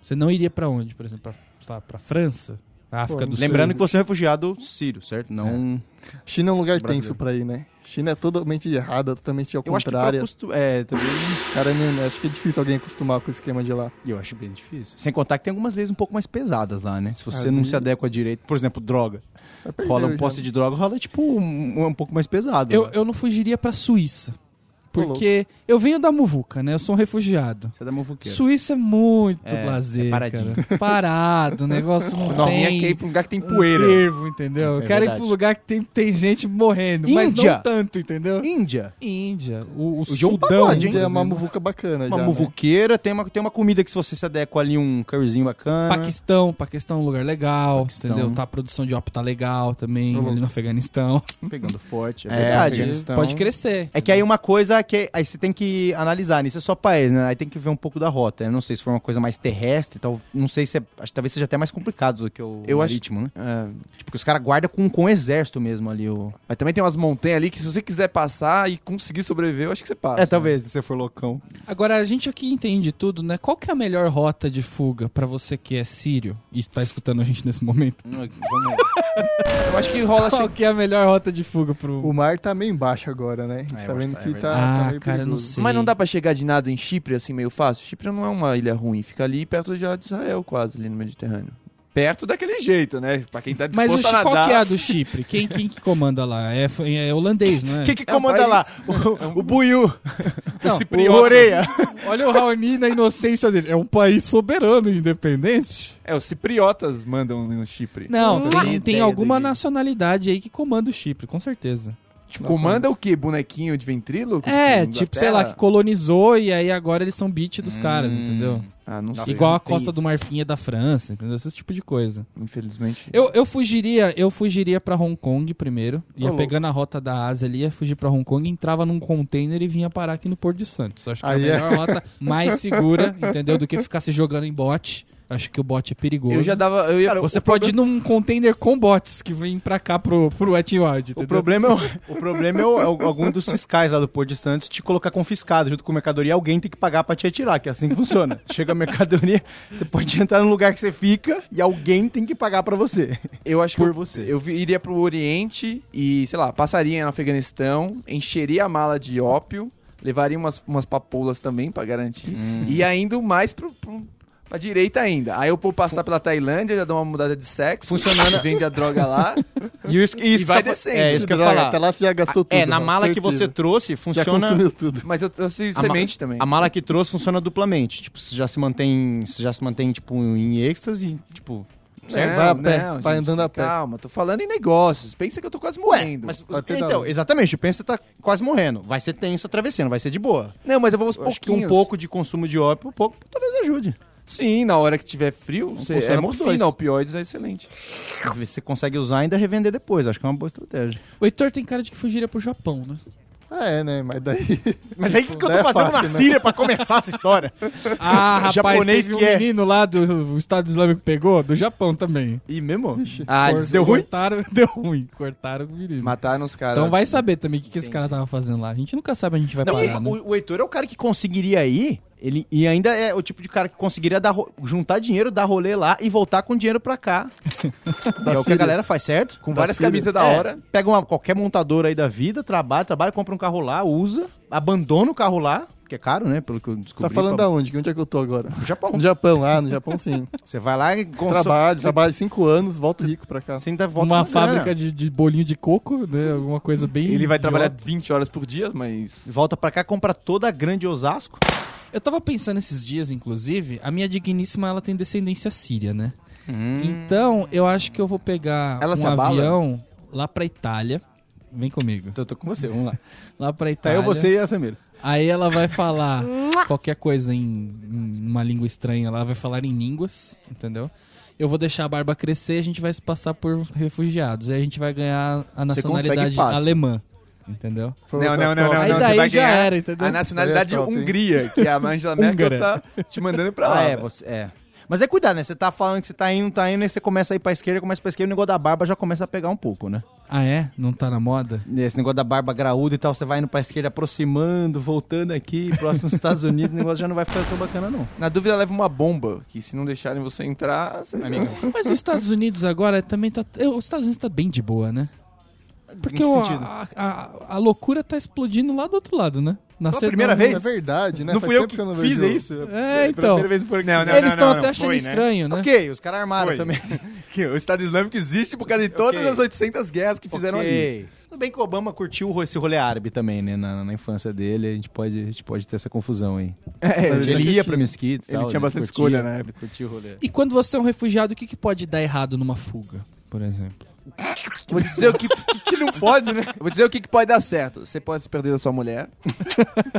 Você não iria pra onde, por exemplo? Pra, sei lá, pra França? África Pô, do Lembrando Sul? que você é refugiado sírio, certo? Não. China é um lugar Brasileiro. tenso pra ir, né? China é totalmente errada, totalmente ao Eu acho que contrário. É, também. Cara, não- acho que é difícil alguém acostumar com o esquema de lá. Eu acho bem difícil. Sem contar que tem algumas leis um pouco mais pesadas lá, né? Se você Ah, não se adequa direito, por exemplo, droga. Perder Rola um já. posse de droga, rola tipo um, um pouco mais pesado. Eu, lá. eu não fugiria pra Suíça. Porque eu venho da Muvuca, né? Eu sou um refugiado. Você é da muvuqueira. Suíça é muito É, lazer, é paradinho. cara. Parado, o negócio não Norminha tem... quer ir pra um lugar que tem um poeira. fervo, entendeu? Eu É quero ir verdade. pro lugar que tem, tem gente morrendo, mas Índia. não tanto, entendeu? Índia. Índia, o, o, João Sudão. Pagode? Índia é uma muvuca bacana Uma já, né? muvuqueira, tem, uma, tem uma comida que se você se adequa ali, um curryzinho bacana. Paquistão, Paquistão é um lugar legal, Paquistão. entendeu? Tá, a produção de ópio tá legal também, louco. ali no Afeganistão. Pegando forte, é, É, verdade. Pode crescer. É que aí uma coisa que aí você tem que analisar, nisso é só país, né? Aí tem que ver um pouco da rota. Eu não sei se for uma coisa mais terrestre, tal, não sei se é, acho que talvez seja até mais complicado do que o Eu acho- marítimo, né? É, Tipo, porque os caras guardam com, com o exército mesmo ali o mas também tem umas montanhas ali que se você quiser passar e conseguir sobreviver, eu acho que você passa. É, talvez, se você for loucão. Agora, a gente aqui entende tudo, né? Qual que é a melhor rota de fuga pra você que é sírio e está escutando a gente nesse momento? Vamos Eu acho que rola... Qual che- que é a melhor rota de fuga pro... O mar tá meio embaixo agora, né? A gente É, tá vendo acho que que é tá, tá Ah, meio cara, eu não sei. Mas não dá pra chegar de nada em Chipre assim meio fácil? Chipre não é uma ilha ruim, fica ali perto já de Israel quase, ali no Mediterrâneo. Perto daquele jeito, né? Pra quem tá Mas disposto o, a Chi- qual nadar. que é a do Chipre? Quem, quem que comanda lá? É, é holandês, não é? Quem que É um comanda lá? O, o Buiu. Não, o cipriota. Oreia. Olha o Raoni na inocência dele. É um país soberano e independente. É, os cipriotas mandam no Chipre. Não, Não tem, tem alguma que- nacionalidade aí que comanda o Chipre, com certeza. Tipo, comanda o quê? Bonequinho de ventríloco? É, Tipo, tipo, sei lá, que colonizou e aí agora eles são beat dos caras, Hum. entendeu? Ah, não sei. Igual a Costa do Marfim é da França, entendeu? Esse tipo de coisa. Infelizmente. Eu, eu fugiria, eu fugiria para Hong Kong primeiro, ia louco. pegando a rota da Ásia ali, ia fugir pra Hong Kong, entrava num container e vinha parar aqui no Porto de Santos. Acho que é é. a melhor rota, mais segura, entendeu? Do que ficar se jogando em bote. Acho que o bot é perigoso. Eu já dava. Eu ia, Você o pode problema- ir num container com bots que vem pra cá pro, pro Wild, O entendeu? problema, é o, o problema é, o- é o- algum dos fiscais lá do Porto de Santos te colocar confiscado junto com a mercadoria. Alguém tem que pagar pra te retirar, que é assim que funciona. Chega a mercadoria, você pode entrar no lugar que você fica e alguém tem que pagar pra você. Eu acho que Por eu, você. eu iria pro Oriente e, sei lá, passaria no Afeganistão, encheria a mala de ópio, levaria umas, umas papoulas também pra garantir, e ainda mais pro, pro, pra direita ainda. Aí eu vou passar pela Tailândia, já dou uma mudada de sexo, Funcionando- vende a droga lá. E isso, isso E vai que descendo. É, isso que eu ia Droga, falar. Até lá você já gastou tudo. É, na mano, mala que certeza. você trouxe, Já funciona. consumiu tudo. Mas eu trouxe A ma- semente também. A mala que trouxe funciona duplamente. Tipo, você já se mantém. Você já se mantém, tipo, em êxtase, tipo. Certo, vai a pé, vai andando a pé. Calma, tô falando em negócios. Pensa que eu tô quase Ué, morrendo. mas. Vai pedalar. Então, exatamente, pensa que você tá quase morrendo. Vai ser tenso a travessia, não vai ser de boa. Não, mas eu vou aos Eu acho que pouquinhos. um pouco de consumo de ópio, um pouco, talvez ajude. Sim, na hora que tiver frio, você, funciona é morfina, opioides é excelente. Você consegue usar e ainda revender depois. Acho que é uma boa estratégia. O Heitor tem cara de que fugiria pro Japão, né? Ah, é, né? Mas daí. Mas aí o que, que eu tô É fazendo fácil, na né? Síria pra começar essa história? Ah, rapaz, Japonês teve um que é. menino lá do o Estado Islâmico pegou, do Japão também. E mesmo? Ah, Cor- deu ruim? Cortaram, deu ruim. Cortaram o menino. mataram os caras. Então vai saber também o que, que esse cara tava fazendo lá. A gente nunca sabe onde a gente vai Não, parar, né? o, o Heitor é o cara que conseguiria ir, ele, e ainda é o tipo de cara que conseguiria dar, juntar dinheiro, dar rolê lá e voltar com dinheiro pra cá. É o que a galera faz, certo? Com Da várias Síria. camisas da É, hora. Pega uma, qualquer montadora aí da vida, trabalha, trabalha, compra um carro lá, usa, abandona o carro lá, que é caro, né? Pelo que eu descobri. Tá falando pra- da onde? Onde é que eu tô agora? do Japão. No Japão, ah, no Japão sim. Você vai lá e consome. Trabalho, trabalho cinco anos, volto rico pra cá. Você ainda volta Uma fábrica de, de bolinho de coco, né? Alguma coisa bem. Ele vai trabalhar idiota. 20 horas por dia, mas. Volta pra cá, compra toda a grande Osasco. Eu tava pensando esses dias, inclusive, a minha digníssima ela tem descendência síria, né? Então, eu acho que eu vou pegar Ela um avião lá pra Itália. Vem comigo. Então eu tô com você, vamos lá. Lá pra Tá Itália. eu, você e a Samira. Aí ela vai falar qualquer coisa em, em uma língua estranha, ela vai falar em línguas, entendeu? Eu vou deixar a barba crescer e a gente vai se passar por refugiados. Aí a gente vai ganhar a nacionalidade alemã, entendeu? Pô, Não, tá não, não, não, Aí não. daí Você vai já ganhar era, entendeu? a nacionalidade Aí é top, hein? Hungria, que a Angela Merkel Húngara. tá te mandando pra lá. Ah, é, velho. você, é. Mas é cuidar, né? Você tá falando que você tá indo, tá indo, aí você começa a ir pra esquerda, começa pra esquerda, o negócio da barba já começa a pegar um pouco, né? Ah, é? Não tá na moda? Esse negócio da barba graúda e tal, você vai indo pra esquerda, aproximando, voltando aqui, próximo aos Estados Unidos, o negócio já não vai ficar tão bacana, não. Na dúvida, leva uma bomba, que se não deixarem você entrar, você... Amiga. Mas os Estados Unidos agora também tá. eh, Os Estados Unidos tá bem de boa, né? Porque que o- a, a, a loucura tá explodindo lá do outro lado, né? Nasceu primeira vez? É verdade, né? Não Faz fui eu tempo que, eu não fiz vejo- isso. É, então. Primeira vez foi... Não, não, Eles estão até achando foi, né? estranho, né? Ok, os caras armaram Foi. também. Que o Estado Islâmico existe por causa de todas Ok. as 800 guerras que fizeram ali. Ok. Tudo bem que o Obama curtiu esse rolê árabe também, né? Na, na infância dele, a gente, pode, a gente pode ter essa confusão aí. É, Ele, ele ia pra mesquita e ele tal, tinha bastante curtia, escolha na Ele época. curtia o rolê. E quando você é um refugiado, o que, que pode dar errado numa fuga, por exemplo? Vou dizer o que, que não pode, né? Vou dizer o que, que pode dar certo. Você pode se perder da sua mulher.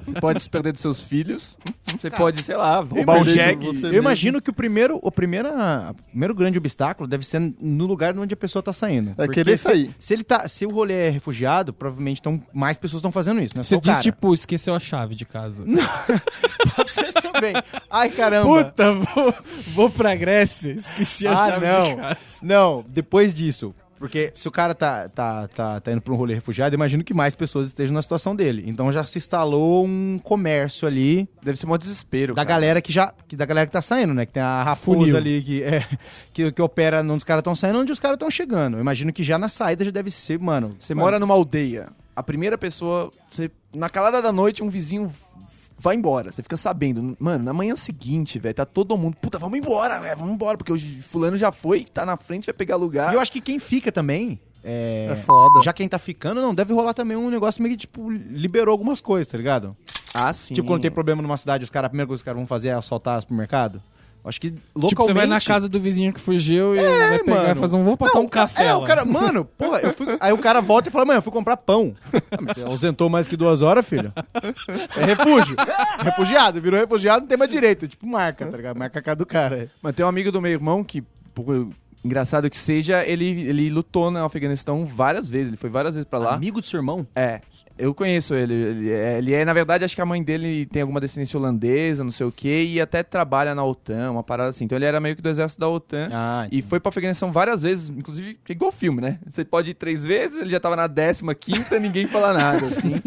você pode se perder dos seus filhos. Você pode, sei lá, roubar um jegue. Eu mesmo. imagino que o primeiro, o primeira, o primeiro grande obstáculo deve ser no lugar onde a pessoa tá saindo. É querer se, sair. Se ele tá, se o rolê é refugiado, provavelmente tão, mais pessoas estão fazendo isso, né? Você diz, cara. tipo, esqueceu a chave de casa. Pode ser também. Ai, caramba. Puta, vou, vou pra Grécia, esqueci a ah, chave não. de casa. Não, depois disso. Porque se o cara tá, tá, tá, tá indo pra um rolê refugiado, imagino que mais pessoas estejam na situação dele. Então já se instalou um comércio ali Deve ser um desespero. da cara. galera que já. Que, da galera que tá saindo, né? Que tem a Funil. ali que, é, que, que opera onde os caras estão saindo, onde os caras estão chegando. Eu imagino que já na saída já deve ser, mano. Você mano, mora numa aldeia. A primeira pessoa. Você, na calada da noite, um vizinho vai embora. Você fica sabendo. Mano, na manhã seguinte, velho, tá todo mundo. Puta, vamos embora, velho. Vamos embora. Porque o fulano já foi, tá na frente, vai pegar lugar. E eu acho que quem fica também. É, É foda. Já quem tá ficando, não, deve rolar também um negócio meio que, tipo, liberou algumas coisas, tá ligado? Ah, sim. Tipo, quando tem problema numa cidade, os caras, a primeira coisa que os caras vão fazer é assaltar supermercado. Acho que localmente... Tipo, você vai na casa do vizinho que fugiu e vai pegar mano. fazer um. Vou passar Não, um café. É, lá. o cara, mano, porra, eu fui, aí o cara volta e fala, mano, eu fui comprar pão. Ah, Você ausentou mais que duas horas, filho? É refúgio. Refugiado, virou refugiado, não tem mais direito. Tipo, marca, tá ligado? Marca a cara do cara. Mano, tem um amigo do meu irmão que, por engraçado que seja, ele, ele lutou no Afeganistão várias vezes. Ele foi várias vezes pra lá. Amigo do seu irmão? É. Eu conheço ele. Ele é, ele é, na verdade, acho que a mãe dele tem alguma descendência holandesa, não sei o quê, e até trabalha na OTAN, uma parada assim. Então ele era meio que do exército da OTAN. Ah, E foi pra Afeganistão várias vezes, inclusive, é igual filme, né? Você pode ir três vezes, ele já tava na décima quinta, ninguém fala nada, assim.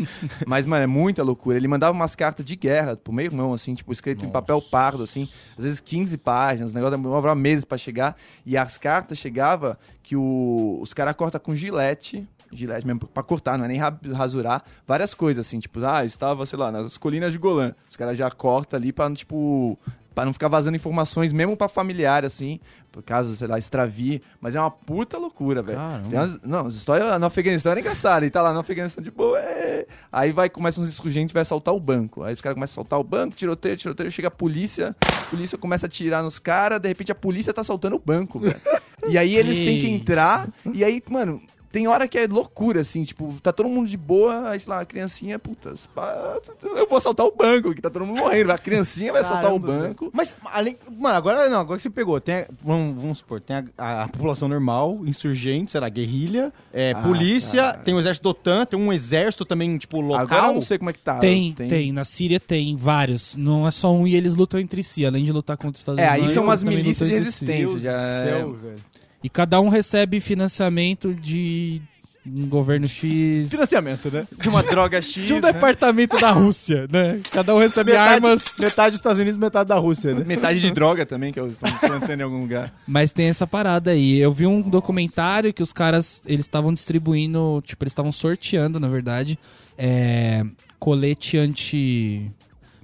Mas, mano, é muita loucura. Ele mandava umas cartas de guerra pro meu irmão, assim, tipo, escrito em papel pardo, assim, às vezes 15 páginas, o negócio demorava meses pra chegar. E as cartas chegavam que o, os caras cortam com gilete. Gilete mesmo, pra cortar, não é nem ra- rasurar. Várias coisas, assim, tipo, ah, estava, sei lá, nas colinas de Golã. Os caras já cortam ali pra, tipo, Pra não ficar vazando informações, mesmo pra familiar, assim, por caso, sei lá, extravie. Mas é uma puta loucura, velho. Não, as histórias no Afeganistão é engraçada. E tá lá no Afeganistão de boa, é... Aí vai, começam uns insurgentes, vai assaltar o banco. Aí os caras começam a assaltar o banco, tiroteio, tiroteio, chega a polícia, a polícia começa a atirar nos caras, de repente a polícia tá assaltando o banco, velho. E aí eles têm que entrar, e aí, mano... Tem hora que é loucura, assim, tipo, tá todo mundo de boa, aí, sei lá, a criancinha, puta, eu vou assaltar o banco, que tá todo mundo morrendo. A criancinha vai assaltar o Caramba, velho. banco. Mas, além. Mano, agora não, agora que você pegou. Tem, a- vamos, vamos supor, tem a, a- a população normal, insurgente, será, guerrilha, é, Ah, polícia, cara. tem o exército da OTAN, tem um exército também, tipo, local. Agora eu não sei como é que tá. Tem, tem, Na Síria tem vários. Não é só um e eles lutam entre si. Além de lutar contra os Estados É, Unidos. aí são umas milícias de resistência. Deus já do é- céu, velho. E cada um recebe financiamento de um governo X. Financiamento, né? De uma droga X. De um né? departamento da Rússia, né? Cada um recebe Metade, armas. metade dos Estados Unidos, metade da Rússia, né? Metade de droga também, que eu tô plantando em algum lugar. Mas tem essa parada aí. Eu vi um documentário que os caras, eles estavam distribuindo, tipo, eles estavam sorteando, na verdade, é, colete anti...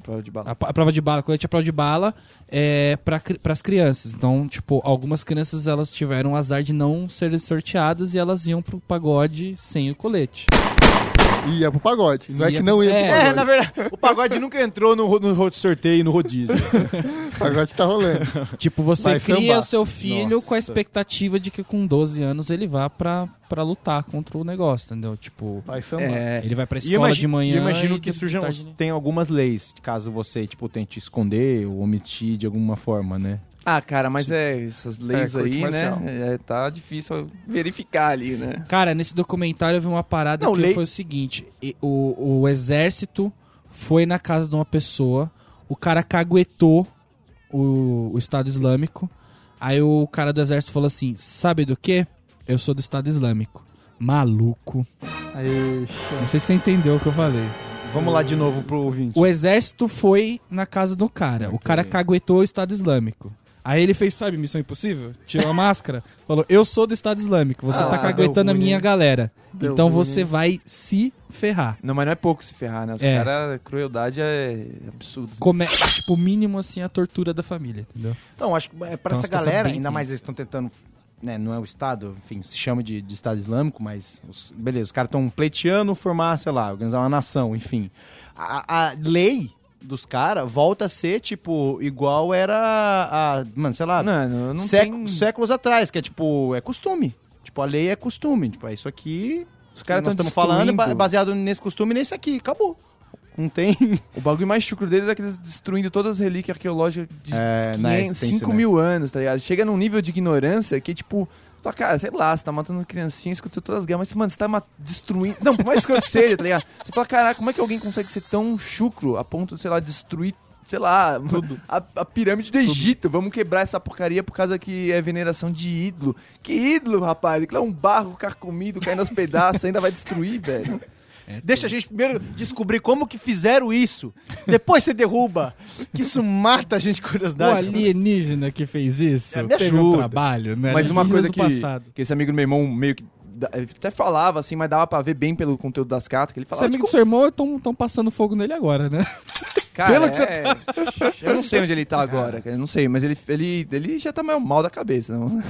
Prova de bala. A, a prova de bala, colete à prova de bala é, para as crianças. Então, tipo, algumas crianças elas tiveram o azar de não serem sorteadas e elas iam pro pagode sem o colete. Ia pro pagode. Não é Ia que não ia pro- pro É, É, pagode. na verdade, o pagode nunca entrou no, ro- no ro- sorteio, no rodízio. O pagode tá rolando. Tipo, você Vai cria sambar. o seu filho Nossa. com a expectativa de que com 12 anos ele vá pra, pra lutar contra o negócio, entendeu? Tipo, Vai sambar. É. ele vai pra E escola imagi- de manhã. eu imagino e que de surjam, tarde- tem algumas leis, caso você, tipo, tente esconder ou omitir de alguma forma, né? Ah, cara, mas é, essas leis É, aí, né? é, tá difícil verificar ali, né? Cara, nesse documentário eu vi uma parada Não, que lei- foi o seguinte: o, o exército foi na casa de uma pessoa, o cara caguetou o, o, Estado Islâmico. Aí o cara do exército falou assim: Sabe do que? Eu sou do Estado Islâmico. Maluco. Aí, Não sei se você entendeu o que eu falei. Vamos lá de novo pro ouvinte. O exército foi na casa do cara. O cara caguetou o Estado Islâmico. Aí ele fez, sabe, Missão Impossível? Tirou a máscara, falou: Eu sou do Estado Islâmico, você Ah, tá caguetando a minha galera. Deu então ruim, você vai se ferrar. Não, mas não é pouco se ferrar, né? Os É. caras, a crueldade é absurda. Come... Tipo, o mínimo assim, a tortura da família, entendeu? Então, acho que é, Então, pra essa a situação galera, ainda mais eles estão tentando. Né, não é o Estado, enfim, se chama de, de Estado Islâmico, mas. os- beleza, os caras estão pleiteando formar, sei lá, organizar uma nação, enfim. A, a lei dos caras volta a ser, tipo, igual era a. Mano, sei lá, Mano, não sécu- tem... séculos atrás, que é tipo, é costume. Tipo, a lei é costume. Tipo, é isso aqui. Os caras estão estamos falando baseado nesse costume nesse aqui, acabou. Não tem. O bagulho mais chucro deles é que eles destruindo todas as relíquias arqueológicas de É, 500, 5 mil anos, tá ligado? Chega num nível de ignorância que, tipo, fala, cara, sei lá, você tá matando criancinhas, aconteceu todas as guerras, mas, mano, você tá destruindo. Não, por mais que eu seja, tá ligado? Você fala, caraca, como é que alguém consegue ser tão chucro a ponto de, sei lá, destruir. Sei lá, a, a pirâmide do Egito. Vamos quebrar essa porcaria por causa que é veneração de ídolo. Que ídolo, rapaz? Aquilo é um barro carcomido, caindo aos pedaços, ainda vai destruir, velho. Deixa a gente primeiro descobrir como que fizeram isso. Depois você derruba. Que isso mata a gente de O curiosidade. alienígena que fez isso É, me teve um ajuda. trabalho, né? Mas uma coisa que, do passado. que esse amigo do meu irmão meio que. até falava assim, mas dava pra ver bem pelo conteúdo das cartas, que ele Esse falava. amigo do tipo, seu irmão estão passando fogo nele agora, né? cara, pelo que você é... Eu não sei onde ele tá agora, cara. Eu não sei, mas ele, ele, ele já tá meio mal da cabeça. Não,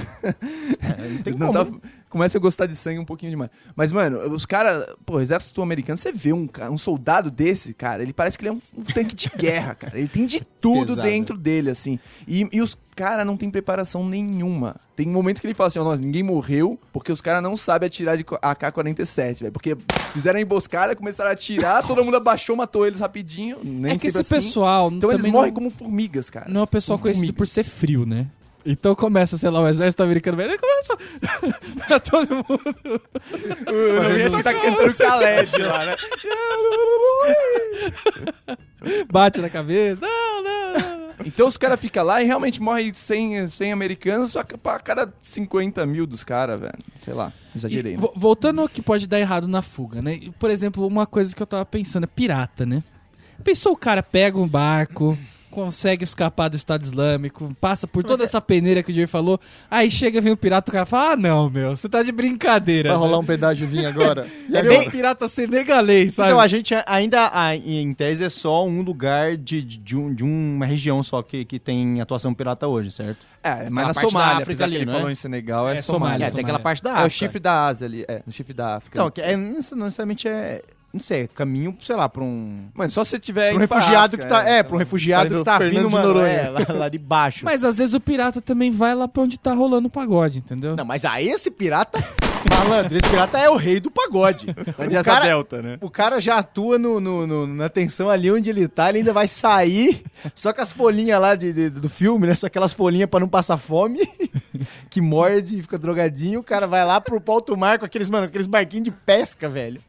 tem não como. tá- começa a gostar de sangue um pouquinho demais. Mas, mano, os caras. Pô, o exército americano, você vê um, um soldado desse, cara, ele parece que ele é um, um tanque de guerra, cara. Ele tem de tudo Pesado. dentro dele, assim. E, e os caras não tem preparação nenhuma. Tem um momento que ele fala assim: ó, "Nossa, ninguém morreu porque os caras não sabem atirar de co- AK-47, velho. Porque fizeram a emboscada, começaram a atirar, todo mundo abaixou, matou eles rapidinho. Nem é que esse assim. pessoal Então eles morrem não, como formigas, cara. não é um pessoal Como conhecido formigas. por ser frio, né? Então começa, sei lá, o exército americano, ele começa a todo mundo. O só tá cantando Khaled lá, né? Bate na cabeça. Não, não, não. Então os caras ficam lá e realmente morrem 100, 100 americanos só que pra cada 50 mil dos caras, velho. Sei lá, exagerei. E, né? vo- voltando ao que pode dar errado na fuga, né? Por exemplo, uma coisa que eu tava pensando é pirata, né? Pensou o cara pega um barco, consegue escapar do Estado Islâmico, passa por toda essa peneira que o Jair falou, aí chega, vem o pirata, o cara fala, ah não, meu, você tá de brincadeira. vai né? rolar um pedágiozinho agora. E É bem pirata senegalês, sabe? Então, a gente ainda, em tese, é só um lugar de, de, de um- de uma região só que, que tem atuação pirata hoje, certo? É, mas na parte da Somália, África ali, ele não falou é? em Senegal, é, É, Somália. Somália, É, tem aquela parte da É África. o chifre da Ásia ali, é, no chifre da África. Então, que é, não não necessariamente é, não sei, é caminho, sei lá, pra um... Mano, só se você tiver Pra um refugiado África, que tá. É, pra um refugiado que tá Fernando vindo de mano, Noronha. é, lá, lá de baixo. Mas às vezes o pirata também vai lá pra onde tá rolando o pagode, entendeu? Não, mas aí esse pirata, malandro, esse pirata é o rei do pagode. De O cara- delta, né? O cara já atua no, no- no- na tensão ali onde ele tá, ele ainda vai sair só com as folhinhas lá de, de- do filme, né? Só aquelas folhinhas pra não passar fome, que morde e fica drogadinho. O cara vai lá pro alto mar com aqueles, mano, aqueles barquinhos de pesca, velho.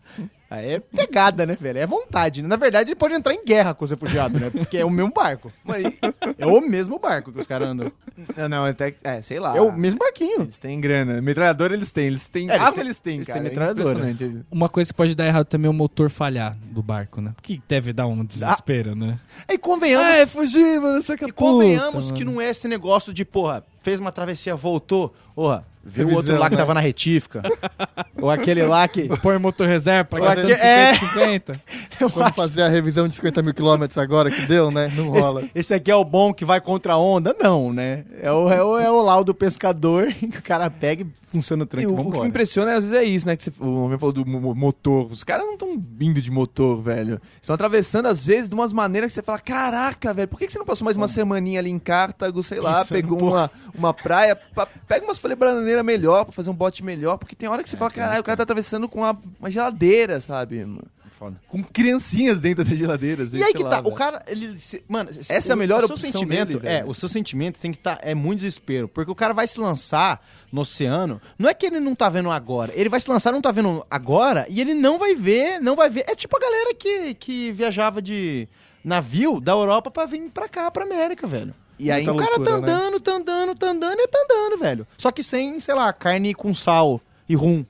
Aí é pegada, né, velho? É vontade. né? Na verdade, ele pode entrar em guerra com os refugiados, né? Porque é o mesmo barco. Mano, É o mesmo barco que os caras andam. não, não, até, é, sei lá. É o mesmo barquinho. Eles têm grana. Metralhador eles têm. Eles têm. É, eles arma têm- eles têm, eles cara. têm é metralhadora. impressionante. Uma coisa que pode dar errado também é o motor falhar do barco, né? Que deve dar um desespero, né? E convenhamos é, fugi, mano, você que E convenhamos que não é esse negócio de, porra, fez uma travessia, voltou, porra, viu o outro lá que né? tava na retífica. Ou aquele lá que. Põe motor reserva pra gastando aquele- é. 50, 50. Eu Vamos acho- fazer a revisão de 50 mil quilômetros agora que deu, né? Não rola. Esse, esse aqui é o bom que vai contra a onda? Não, né? É o, é o, é o laudo pescador que o cara pega e funciona o o, o que me impressiona às vezes é isso, né? Que você, o homem falou do mo- mo- motor. Os caras não estão vindo de motor, velho. Estão atravessando, às vezes, de umas maneiras que você fala: caraca, velho, por que, que você não passou mais uma semaninha ali em Cartago, sei lá, Isso, pegou uma, uma praia, pa- pega umas folhas melhor pra fazer um bote melhor, porque tem hora que você fala: caralho, o cara tá atravessando com uma, uma geladeira, sabe? mano? Foda. Com criancinhas dentro da geladeira. às E vezes, aí sei que lá, tá, o velho. cara, ele. se- mano, Essa é a melhor o seu opção sentimento, dele, É, velho. o seu sentimento tem que estar. é muito desespero. Porque o cara vai se lançar no oceano. Não é que ele não tá vendo agora. Ele vai se lançar, não tá vendo agora, e ele não vai ver, não vai ver. É tipo a galera que, que viajava de navio da Europa pra vir pra cá, pra América, velho. E aí, Muita O cara tá né? andando, tá andando, tá andando e tá andando, velho. Só que sem, sei lá, carne com sal e rum.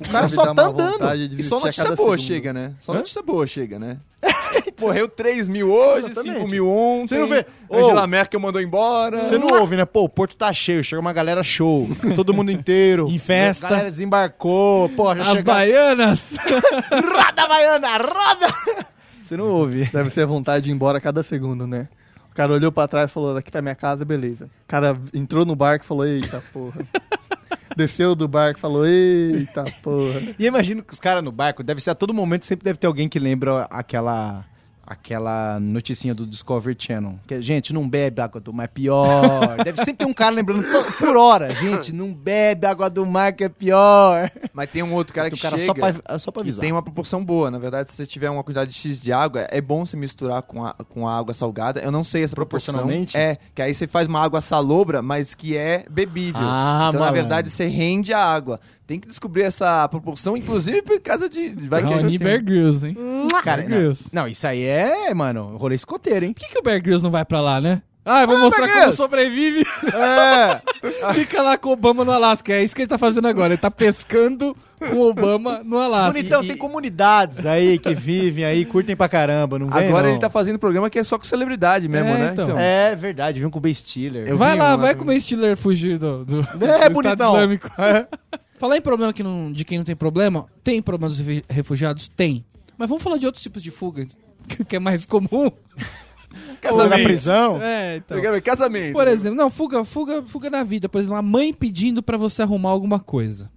O cara só tá andando. E só notícia boa segundo. chega, né? Só Hã? notícia boa chega, né? Morreu 3 mil hoje, Exatamente. 5 mil ontem. Você não vê? Angela Ô. Merkel mandou embora. Você não ouve, né? Pô, o porto tá cheio, chega uma galera show, todo mundo inteiro. Em festa. A galera desembarcou, pô, já As chega... baianas! Roda, Baiana, roda! Você não ouve. Deve ser a vontade de ir embora a cada segundo, né? O cara olhou pra trás e falou, daqui tá minha casa, beleza. O cara entrou no barco e falou, eita porra. Desceu do barco e falou, eita porra. E eu imagino que os caras no barco, deve ser a todo momento, sempre deve ter alguém que lembra aquela aquela noticinha do Discovery Channel. Que, gente, não bebe água do mar, é pior. deve sempre ter um cara lembrando por hora. Gente, não bebe água do mar que é pior. Mas tem um outro cara que cara chega... só pra, só pra avisar. tem uma proporção boa, na verdade, se você tiver uma quantidade X de água, é bom você misturar com a, com a água salgada. Eu não sei essa proporção. Proporcionalmente? É, que aí você faz uma água salobra, mas que é bebível. Ah, então, na malandro. verdade, você rende a água. Tem que descobrir essa proporção, inclusive por causa de... Vai que tem- Bear Grylls, hein? Cara, Bear não, Grylls. não, isso aí é, mano, rolê escoteiro, hein? Por que, que o Bear Grylls não vai pra lá, né? Ah, eu vou mostrar Bear como sobrevive. É, Fica lá com o Obama no Alasca. É isso que ele tá fazendo agora. Ele tá pescando com o Obama no Alasca. bonitão, e- tem comunidades aí que vivem aí, curtem pra caramba, não vem Agora não. ele tá fazendo programa que é só com celebridade mesmo, É, né? então. É verdade, viu com o Ben Stiller. Eu vai lá, uma- vai como o Stiller fugir do, do, É, do Estado bonitão. Islâmico. Falar em problema que não, de quem não tem problema, tem problema dos refu- refugiados? Tem. Mas vamos falar de outros tipos de fuga, que que é mais comum. Ou na prisão. É, então. Casamento. Por exemplo, não, fuga, fuga, fuga na vida. Por exemplo, a mãe pedindo pra você arrumar alguma coisa.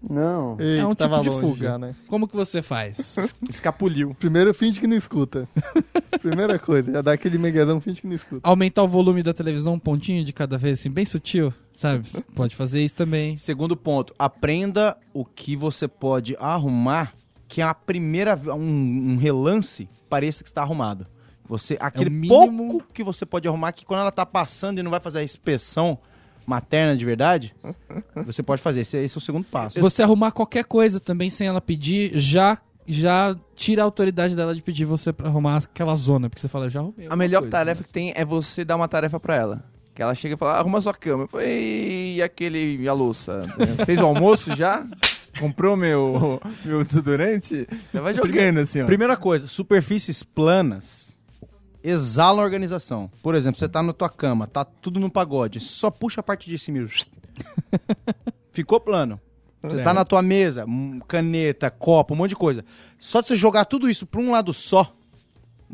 Eita, É um tipo de longe fuga. já, né? Como que você faz? Escapuliu. Primeiro, finge que não escuta. Primeira coisa, já dá aquele megadão, finge que não escuta. Aumentar o volume da televisão um pontinho de cada vez, assim, bem sutil, sabe? Pode fazer isso também. Segundo ponto, aprenda o que você pode arrumar que a primeira um, um relance pareça que está arrumado. Você aquele mínimo- pouco que você pode arrumar que quando ela tá passando e não vai fazer a inspeção materna de verdade, você pode fazer. Esse, esse é o segundo passo. Você arrumar qualquer coisa também sem ela pedir, já já tira a autoridade dela de pedir você pra arrumar aquela zona, porque você fala, já arrumei. A melhor coisa, tarefa mas- que tem é você dar uma tarefa pra ela. Que ela chega e fala, arruma sua cama. Eu falei, e aquele, e a louça? Fez o almoço já? Comprou meu, meu desodorante? Já vai jogando assim, ó. Primeira coisa, superfícies planas exalam a organização. Por exemplo, você tá na tua cama, tá tudo no pagode, só puxa a parte de cima e... Ficou plano. Você tá na tua mesa, hum, caneta, copo, um monte de coisa. Só de você jogar tudo isso pra um lado só,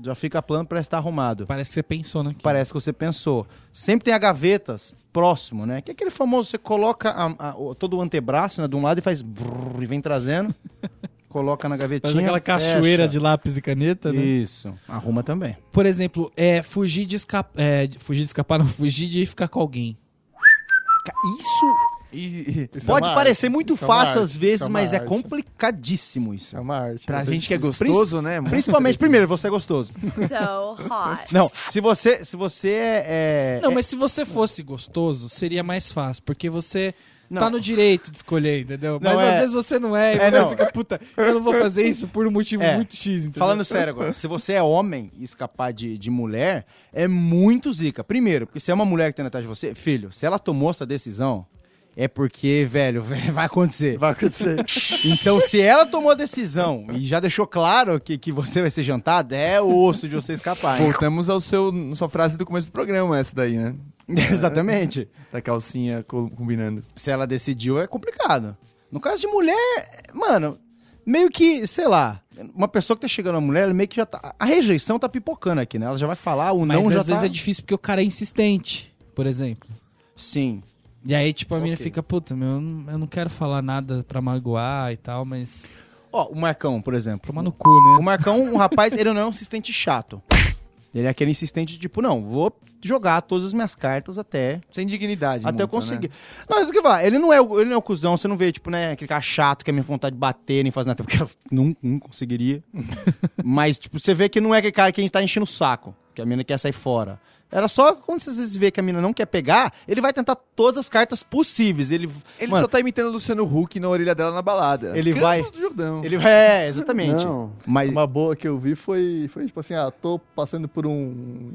já fica plano pra estar arrumado. Parece que você pensou naquilo. Parece que você pensou. Sempre tem a gavetas próximo, né? Que é aquele famoso, você coloca a- a- todo o antebraço né, de um lado e faz brrr, e vem trazendo. coloca na gavetinha. Faz aquela cachoeira fecha. de lápis e caneta, né? Isso. Arruma também. Por exemplo, é, fugir de escapar. É, fugir de escapar, não, fugir de ficar com alguém. Isso E, e- é pode uma parecer arte, muito isso é fácil arte, às vezes, isso é mas é arte. complicadíssimo isso. É uma arte. pra é gente que é gostoso, né? mano? Principalmente, primeiro, você é gostoso. So hot. Não, se você, se você é... Não, é- mas se você fosse gostoso, seria mais fácil, porque você Não. tá no direito de escolher, entendeu? Não, mas é- às vezes você não é, e É, você não. fica, puta, eu não vou fazer isso por um motivo É. muito X, entendeu? Falando sério agora, se você é homem e escapar de, de mulher, é muito zica. Primeiro, porque se é uma mulher que tem atrás de você, filho, se ela tomou essa decisão, é porque, velho, vai acontecer. Vai acontecer. Então, se ela tomou a decisão e já deixou claro que, que você vai ser jantado, é o osso de você escapar. hein? Voltamos ao seu sua frase do começo do programa, essa daí, né? Exatamente. Da calcinha co- combinando. Se ela decidiu, é complicado. No caso de mulher, mano, meio que, sei lá, uma pessoa que tá chegando a mulher, ela meio que já tá. A rejeição tá pipocando aqui, né? Ela já vai falar, o Mas não às já vezes tá. é difícil porque o cara é insistente, por exemplo. Sim. E aí, tipo, a mina Ok. fica, puta, meu, eu não, quero falar nada pra magoar e tal, mas Ó, o Marcão, por exemplo. toma no cu, O né? Marcão, um rapaz, ele não é um insistente chato. Ele é aquele insistente, tipo, não, vou jogar todas as minhas cartas até Sem dignidade. Até eu muito, conseguir. né? Não, é o que eu falar. Ele não é o, ele não é o cuzão, você não vê, tipo, né, aquele cara chato que é minha vontade de bater nem fazer nada, porque eu não, não conseguiria. Mas, tipo, você vê que não é aquele cara que a gente tá enchendo o saco, que a mina quer sair fora. Era só quando você às vezes vê que a mina não quer pegar, ele vai tentar todas as cartas possíveis. Ele, Ele mano, só tá imitando o Luciano Huck na orelha dela na balada. Ele Campos vai- do Jordão. ele vai. É, exatamente. Mas. Uma boa que eu vi foi, foi tipo assim, ah, tô passando por um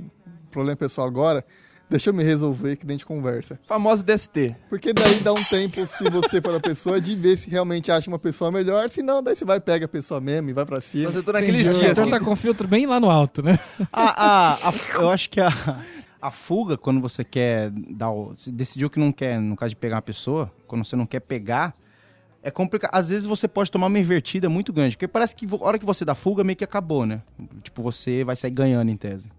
problema pessoal agora, deixa eu me resolver que a gente conversa. Famosa DST. Porque daí dá um tempo, se você for a pessoa, de ver se realmente acha uma pessoa melhor. Se não, daí você vai, pega a pessoa mesmo e vai pra cima. Mas eu tô naqueles Entendi. dias Então que... tá com o filtro bem lá no alto, né? A, a- a- eu acho que a, a fuga, quando você quer dar o, se decidiu que não quer, no caso de pegar uma pessoa, quando você não quer pegar, é complicado. Às vezes você pode tomar uma invertida muito grande, porque parece que a hora que você dá fuga, meio que acabou, né? Tipo, você vai sair ganhando em tese.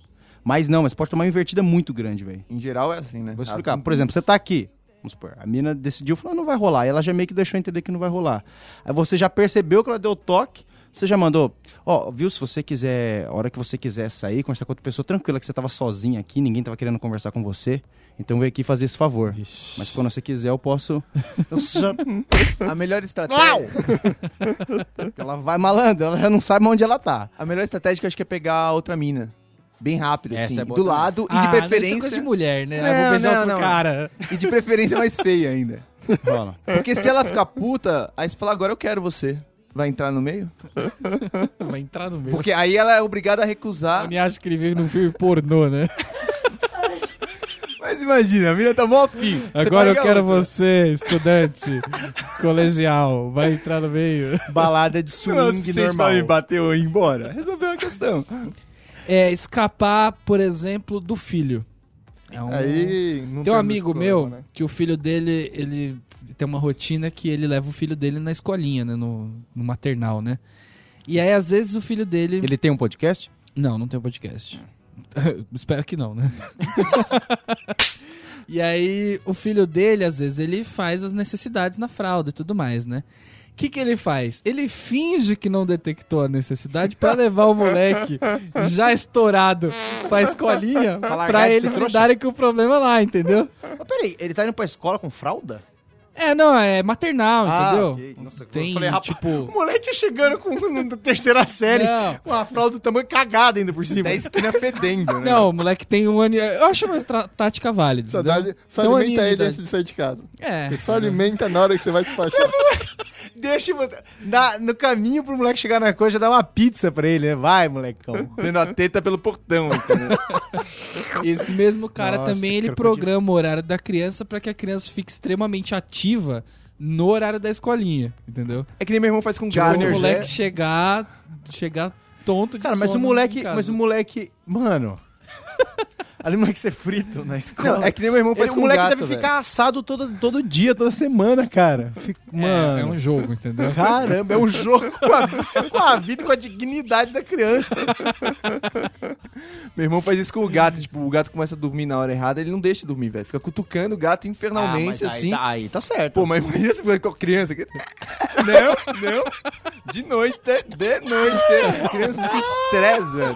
Mas não, mas pode tomar uma invertida muito grande, velho. Em geral é assim, né? Vou explicar. Por exemplo, você tá aqui. Vamos supor, a mina decidiu, falou, não vai rolar. E ela já meio que deixou entender que não vai rolar. Aí você já percebeu que ela deu toque, você já mandou, ó, viu, se você quiser, a hora que você quiser sair, conversar com outra pessoa, tranquila, que você tava sozinha aqui, ninguém tava querendo conversar com você. Então veio aqui fazer esse favor. Mas quando você quiser, eu posso. Eu já- A melhor estratégia. ela vai malandra, ela já não sabe onde ela tá. A melhor estratégia que eu acho que é pegar a outra mina. Bem rápido, Essa assim. é boa do também. lado e Ah, de Isso é preferência. de mulher, né? Não, eu vou beijar não, outro não. cara. E de preferência mais feia ainda. Rola. Porque se ela ficar puta, aí você fala, agora eu quero você. Vai entrar no meio? Vai entrar no meio. Porque aí ela é obrigada a recusar. Ele acha que ele vive num filme pornô, né? Mas imagina, a mina tá mó afim. Você Agora eu quero outra. você, estudante colegial. Vai entrar no meio. Balada de Não é swing suficiente normal. pra me bater ou ir embora. Resolveu a questão. É escapar, por exemplo, do filho. É um... Aí não Tem um amigo esse meu problema, né? que o filho dele, ele tem uma rotina que ele leva o filho dele na escolinha, né? No, no maternal, né? E aí, às vezes, o filho dele. Ele tem um podcast? Não, não tem um podcast. Espero que não, né? e aí, o filho dele, às vezes, ele faz as necessidades na fralda e tudo mais, né? O que, que ele faz? Ele finge que não detectou a necessidade pra levar o moleque já estourado pra escolinha Pra pra eles lidarem com o problema lá, entendeu? Mas peraí, ele tá indo pra escola com fralda? É, não, é maternal, entendeu? Ah, ok. Nossa, Tem, eu falei, rapaz, tipo... o moleque chegando com na terceira série, Não. com a fralda do tamanho cagada ainda por cima. Da esquina fedendo, né? Não, o moleque tem um ano. Eu acho uma tática válida. Só, entendeu? dá- só um alimenta ele antes de sair de casa. É. Você só alimenta na hora que você vai despachar. Deixa eu botar- na- no caminho pro moleque chegar na coisa, já dá uma pizza pra ele, né? Vai, molecão. Tendo a teta pelo portão, entendeu? Esse mesmo cara Nossa, também ele programa o horário da criança pra que a criança fique extremamente ativa no horário da escolinha, entendeu? É que nem meu irmão faz com Tipo, gato. o energia- moleque chegar chegar tonto de Cara, mas o moleque, mas o moleque, mano. Ali o moleque ser frito na escola. Não, é que nem meu irmão faz Ele- com o moleque gato, deve velho. ficar assado todo, todo dia, toda semana, cara. Fica- É, mano. é um jogo, entendeu? Caramba, é um jogo com a, com a vida e com a dignidade da criança. Meu irmão faz isso com o gato. Tipo, o gato começa a dormir na hora errada, ele não deixa dormir, velho. Fica cutucando o gato infernalmente, assim. Aí tá, aí tá certo. Pô, mas imagina se for com a criança. que- Não, não. De noite, de noite. Criança que estresse, velho.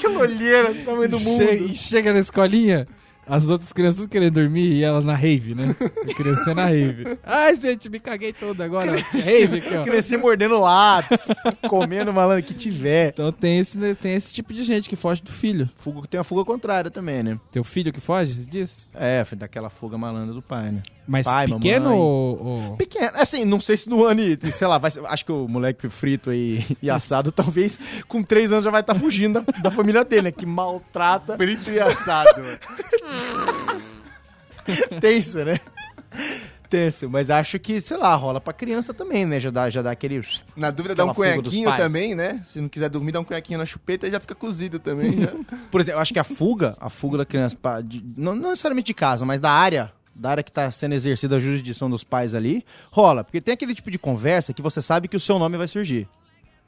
que olheira do tamanho do mundo. Che- e chega na escolinha, as outras crianças tudo querendo dormir e ela na rave, né? A criança na rave. Ai, gente, me caguei todo agora. Rave aqui, ó. Crescer mordendo lápis, comendo malandro que tiver. Então tem esse, né, tem esse tipo de gente que foge do filho. Fuga, tem a fuga contrária também, né? Teu filho que foge disso? É, foi daquela fuga malandra do pai, né? Mas Pai, pequeno mamãe. ou, ou- Pequeno, assim, não sei se no ano, e, sei lá, vai, acho que o moleque frito aí e assado, talvez com três anos já vai estar fugindo da, da família dele, né? Que maltrata. Frito e assado. Tenso, né? Tenso, mas acho que, sei lá, rola pra criança também, né? Já dá, já dá aquele. Na dúvida, dá um pais. também, né? Se não quiser dormir, dá um conhaquinho na chupeta e já fica cozido também. Já. Por exemplo, eu acho que a fuga, a fuga da criança, pra- de- não, não necessariamente de casa, mas da área, da área que tá sendo exercida a jurisdição dos pais ali, rola. Porque tem aquele tipo de conversa que você sabe que o seu nome vai surgir,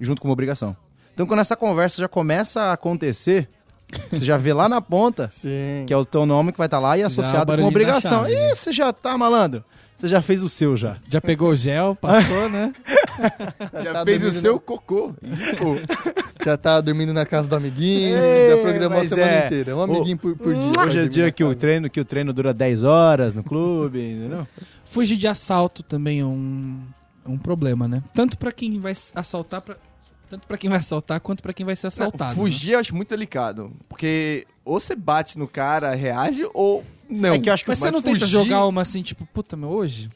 junto com uma obrigação. Então, quando essa conversa já começa a acontecer, você já vê lá na ponta Sim. que é o teu nome que vai estar lá e é associado com obrigação. chave, né? Ih, você já tá, malandro. Você já fez o seu já. já pegou o gel, passou, né? Já tá fez o seu na- cocô. Já tá dormindo na casa do amiguinho, Ei, já programou a semana é. inteira. Um amiguinho por, por dia. Hoje é dia que o, treino, que o treino dura 10 horas no clube, entendeu? Fugir de assalto também é um, é um problema, né? Tanto pra quem vai assaltar, pra, tanto para quem vai assaltar quanto pra quem vai ser assaltado. né? fugir eu acho muito delicado. Porque ou você bate no cara, reage, ou não. É que eu acho que Mas você não tenta fugir- jogar uma assim, tipo, puta, meu, hoje?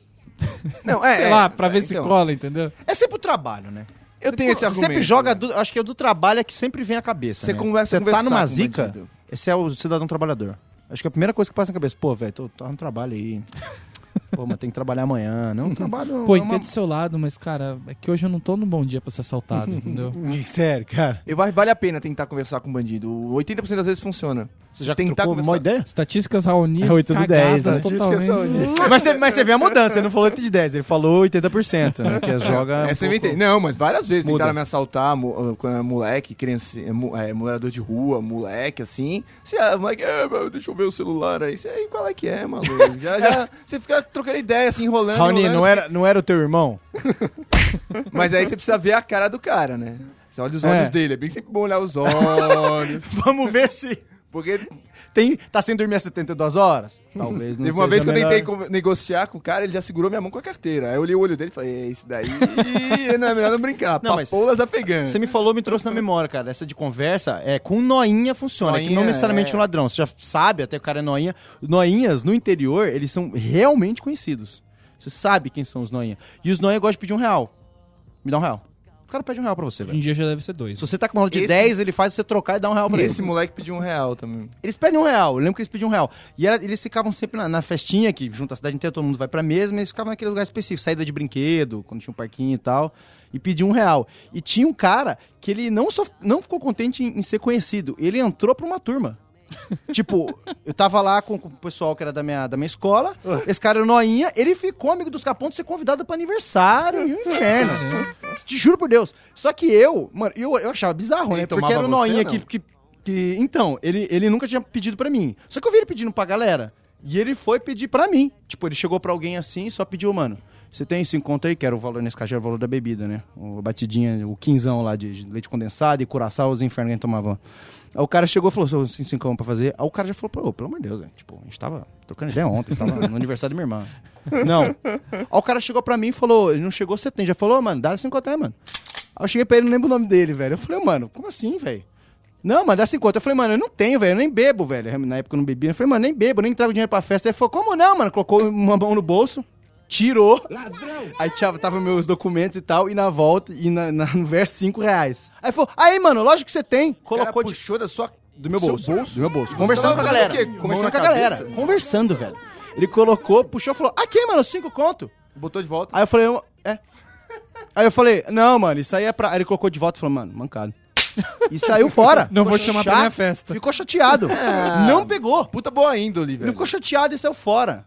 Não, é. Sei é, lá, pra ver é, se então, cola, entendeu? É sempre o trabalho, né? Eu tenho esse Você argumento. sempre joga, né? do- acho que é do trabalho é que sempre vem à cabeça. Você né? conversa Você com tá numa zica, bandido. esse é o cidadão trabalhador. Acho que a primeira coisa que passa na cabeça, pô, velho, tô, tô no trabalho aí. Pô, mas tem que trabalhar amanhã. Não, trabalho. Pô, é uma- entendo do seu lado, mas, cara, é que hoje eu não tô num bom dia pra ser assaltado, entendeu? Sério, cara. Vai- vale a pena tentar conversar com um bandido. 80% das vezes funciona. Você já Tentar trocou conversar. uma ideia? Estatísticas Raoni, É 8 do 10, cagadas né? totalmente. mas, você, mas você vê a mudança, ele não falou 8 de 10, ele falou 80%, né? Que joga. um Essa eu pouco-. Não, mas várias vezes Muda. tentaram me assaltar, mo- ah, quando era moleque, criança, é, mo- é, morador de rua, moleque, assim. Você, ah, moleque, é, mas deixa eu ver o celular aí. Você, aí, qual é que é, maluco? Já, já, você fica trocando ideia, assim, enrolando, Raoni, enrolando. não era, não era o teu irmão? Mas aí você precisa ver a cara do cara, né? Você olha os É. olhos dele, é bem sempre bom olhar os olhos. Vamos ver se. Porque Tem, tá sem dormir às 72 horas? Talvez não teve uma seja vez que eu melhor. tentei negociar com o cara, ele já segurou minha mão com a carteira. Aí eu olhei o olho dele e falei, "É, esse daí não é melhor não brincar. Não, Papoulas afegãs. Você me falou, me trouxe na memória, cara. Essa de conversa é com noinha funciona, é que não Noinha, necessariamente é. um ladrão. Você já sabe, até o cara é noinha. Noinhas, no interior, eles são realmente conhecidos. Você sabe quem são os noinha. E os noinha gostam de pedir um real. Me dá um real. O cara pede um real pra você, Hoje velho. em dia já deve ser dois. Se você tá com uma nota de Esse- 10, ele faz você trocar e dar um real pra Esse ele. moleque pediu um real também. Eles pedem um real, eu lembro que eles pediam um real. E era- eles ficavam sempre na, na festinha, que junto a cidade inteira, todo mundo vai pra mesa, mas eles ficavam naquele lugar específico, saída de brinquedo, quando tinha um parquinho e tal, e pediam um real. E tinha um cara que ele não, só, não ficou contente em, em ser conhecido, ele entrou pra uma turma. tipo, eu tava lá com, com o pessoal que era da minha, da minha escola, esse cara era o noinha, ele ficou amigo dos capontos ser convidado pra aniversário, e o inferno. Te juro por Deus. Só que eu, mano, eu, eu achava bizarro, Ele né? Porque era o você, noinha não? que, que, que. Então, ele, ele nunca tinha pedido pra mim. Só que eu vi ele pedindo pra galera. E ele foi pedir pra mim. Tipo, ele chegou pra alguém assim e só pediu, mano. Você tem cinco conto aí? Que era o valor nesse era o valor da bebida, né? O batidinha, o quinzão lá de, leite condensado e curaçao, os infernos que a gente tomava. Aí o cara chegou e falou, sou cinco cincão pra fazer. Aí o cara já falou, pô, pelo amor de Deus, velho. Tipo, a gente tava trocando ideia ontem, você tava no aniversário da minha irmã. Não. Aí o cara chegou pra mim e falou, ele não chegou, você tem. Já falou, mano, dá cinco conto aí, mano. Aí eu cheguei pra ele, não lembro o nome dele, velho. Eu falei, mano, como assim, velho? Não, mas dá 50. Eu falei, mano, eu não tenho, velho. Eu nem bebo, velho. Na época eu não bebia. Eu falei, mano, nem bebo, nem trago dinheiro pra festa. Ele falou, como não, mano? Colocou uma mão no bolso, tirou. Ladrão! Aí tava, tava meus documentos e tal, e na volta, e na, na- no verso 5 reais. Aí falou, aí, mano, lógico que você tem. Colocou Cara, de. puxou da sua... Do meu bolso. bolso? Do meu bolso. Conversando com a galera. Conversando com a galera. cabeça? Conversando, velho. Ele colocou, puxou e falou, aqui, mano, cinco conto. Botou de volta. Aí eu falei, é. Aí eu falei, não, mano, isso aí é pra. Aí ele colocou de volta e falou, mano, mancado. E saiu fora. Não Ficou vou te chamar pra chato, minha festa. Ficou chateado. Não pegou. Puta boa índole, Ele velho. ficou chateado e saiu fora.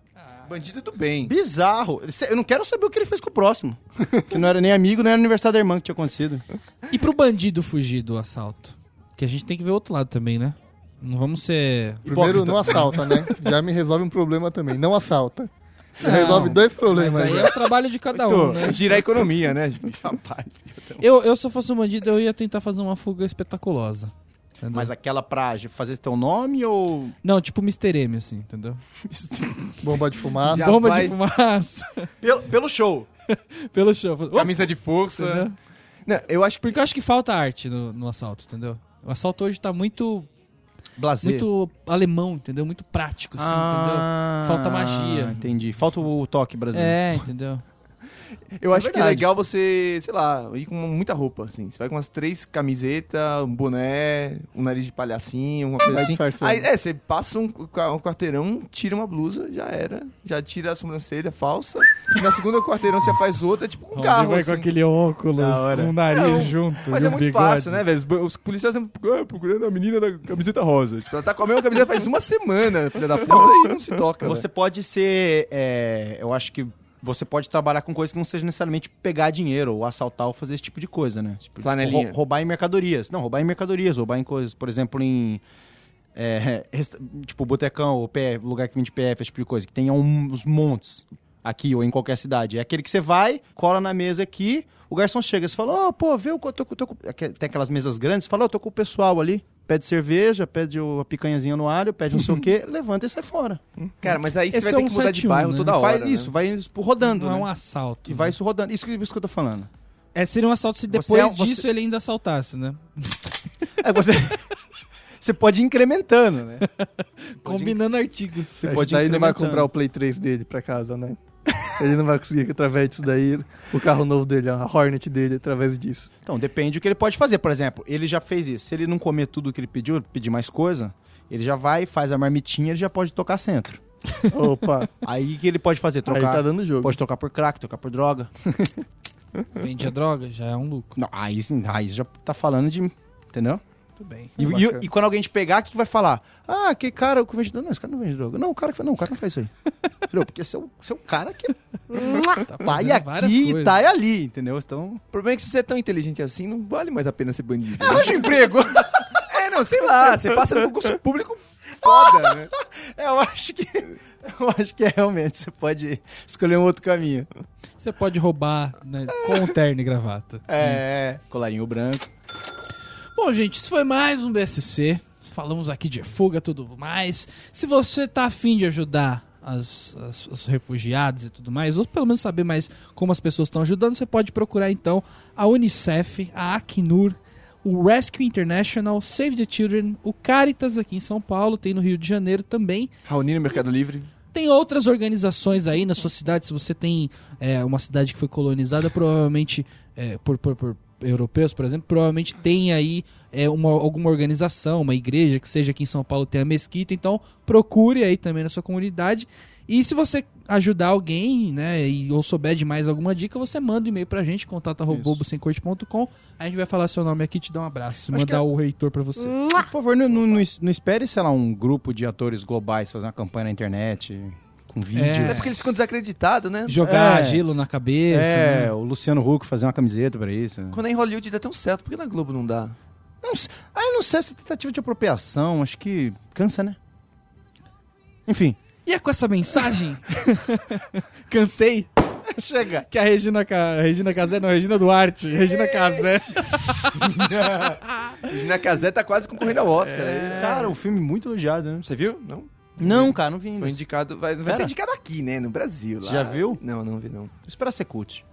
Bandido do bem. Bizarro. Eu não quero saber o que ele fez com o próximo. Que não era nem amigo, nem era aniversário da irmã que tinha acontecido. E pro bandido fugir do assalto? Que a gente tem que ver o outro lado também, né? Não vamos ser. Primeiro, não assalta, né? Já me resolve um problema também. Não assalta. Já Não, resolve dois Mas problemas aí aí. é o trabalho de cada um, né? Girar a economia, né? Eu, eu, se eu fosse um bandido, eu ia tentar fazer uma fuga espetaculosa. Entendeu? Mas aquela pra fazer teu nome ou. Não, tipo Mr. M, assim, entendeu? Bomba de fumaça. Já Bomba vai- de fumaça. Pelo, pelo show. Pelo show. Camisa de força. entendeu? Não, eu acho que Porque eu acho que falta arte no, no assalto, entendeu? O assalto hoje tá muito, Blazer. muito alemão, entendeu? Muito prático, assim, Ah, Falta magia. Entendi. Falta o toque entendeu? brasileiro. É, entendeu? Eu acho que é verdade. legal você, sei lá, ir com muita roupa, assim. Você vai com umas três camisetas, um boné, um nariz de palhacinho, uma coisa Vai assim. Aí, é, você passa um, um quarteirão, tira uma blusa, já era. Já tira a sobrancelha falsa. E na segunda quarteirão você faz outra, tipo com um carro, assim. óculos, Da hora. com o nariz Não, junto. Mas e é um muito bigode. fácil, né, velho? Os, policiais sempre ah, procurando a menina da camiseta rosa. Tipo, ela tá com a mesma camiseta faz uma semana, filha da puta, e não se toca. Você velho. pode ser. é, eu acho que você pode trabalhar com coisas que não seja necessariamente pegar dinheiro ou assaltar ou fazer esse tipo de coisa, né? Tipo, Flanelinha. roubar em mercadorias. Não, roubar em mercadorias, roubar em coisas. Por exemplo, em. é, tipo, botecão ou PF, lugar que vende PF, esse tipo de coisa, que tenha uns montes aqui ou em qualquer cidade. É aquele que você vai, cola na mesa aqui, o garçom chega, você fala, ó, pô, vê, eu tô, com- tô, com-" aque- tem aquelas mesas grandes, você fala, ó, eu tô com o pessoal ali, pede cerveja, pede o- a picanhazinha no alho, pede não sei o quê, levanta e sai fora. Cara, mas aí você Esse vai é ter um que mudar de 71, bairro né? toda hora. Faz né? isso, vai isso rodando, Não é né? um assalto. E né? vai isso rodando. Isso que, isso que eu tô falando. É, seria um assalto se Você depois é- você- disso ele ainda assaltasse, né? É, você, você pode ir incrementando, né? Combinando artigos. Você Esse pode ir daí não vai comprar o Play 3 dele pra casa, né? Ele não vai conseguir, através disso daí, o carro novo dele, a Hornet dele, através disso. Então, depende do que ele pode fazer. Por exemplo, ele já fez isso. Se ele não comer tudo que ele pediu, pedir mais coisa, Ele já vai, faz a marmitinha, ele já pode tocar centro. Opa, Aí o que ele pode fazer? aí Trocar. tá dando jogo. Pode trocar por crack, trocar por droga. Vende a droga, já é um lucro. Não, aí, aí já tá falando de. Entendeu? Tudo bem. E, e- e quando alguém te pegar, o que, vai falar? Ah, que cara que vende droga. Não, esse cara não vende droga. Não, o cara que não, o cara não faz isso aí. entendeu? Porque você é o, é o cara que Tá tá aí aqui e tá aí ali, entendeu? Então. O problema é que se você é tão inteligente assim, não vale mais a pena ser bandido. né? Arranja um emprego! É, não, sei lá, você passa no concurso público foda, né? É, eu acho que. Eu acho que é realmente. Você pode escolher um outro caminho. Você pode roubar né, com terno e gravata. É, colarinho branco. Bom, gente, isso foi mais um BSC. Falamos aqui de fuga e tudo mais. Se você tá afim de ajudar as, as- os refugiados e tudo mais, ou pelo menos saber mais como as pessoas estão ajudando, você pode procurar então a Unicef, a Acnur, o Rescue International, Save the Children, o Caritas aqui em São Paulo, tem no Rio de Janeiro também. Raoni no Mercado Livre. Tem outras organizações aí na sua cidade. Se você tem é, uma cidade que foi colonizada, provavelmente é, por, por- por europeus, por exemplo, provavelmente tem aí é, uma, alguma organização, uma igreja que seja aqui em São Paulo tem a mesquita. Então procure aí também na sua comunidade. E se você ajudar alguém, né, e, ou souber de mais alguma dica, você manda um e-mail pra gente, contato.bobosemcorte.com. A gente vai falar seu nome aqui te dar um abraço. Acho mandar é- o reitor pra você. Por favor, não, não, não não espere, sei lá, um grupo de atores globais fazer uma campanha na internet com vídeo. É. É porque eles ficam desacreditados, né? Jogar É. gelo na cabeça. É, né? o Luciano Huck fazer uma camiseta pra isso. Quando é em Hollywood dá tão certo, por que na Globo não dá? Não sei- ah, eu não sei essa tentativa de apropriação, acho que cansa, né? Enfim. E é com essa mensagem? Cansei. Chega. Que a Regina, Ca... Regina Casé, não, Regina Duarte. Regina Casé. Regina Casé tá quase concorrendo ao Oscar. né? Cara, o filme muito elogiado, né? Você viu? Não? Não, cara, não vi ainda. Foi indicado. Vai, vai ser indicado aqui, né? No Brasil. Lá. já viu? Não, não vi, não. Vou esperar ser cult.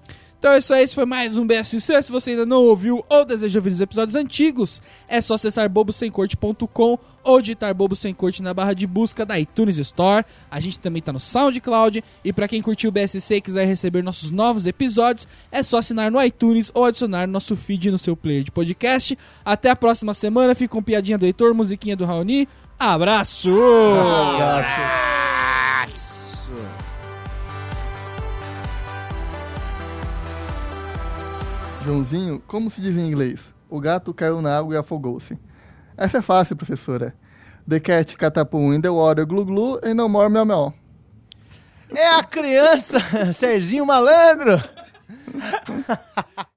Então é isso aí, esse foi mais um BSC. Se você ainda não ouviu ou deseja ouvir os episódios antigos, é só acessar bobosemcorte.com ou digitar Bobo Sem Corte na barra de busca da iTunes Store. A gente também tá no SoundCloud. E pra quem curtiu o BSC e quiser receber nossos novos episódios, é só assinar no iTunes ou adicionar nosso feed no seu player de podcast. Até a próxima semana. Fica com piadinha do Heitor, musiquinha do Raoni. Abraço! Joãozinho, como se diz em inglês? O gato caiu na água e afogou-se. Essa é fácil, professora. The cat catapum in the water glu glu and no more meow meow. É a criança, Serginho Malandro.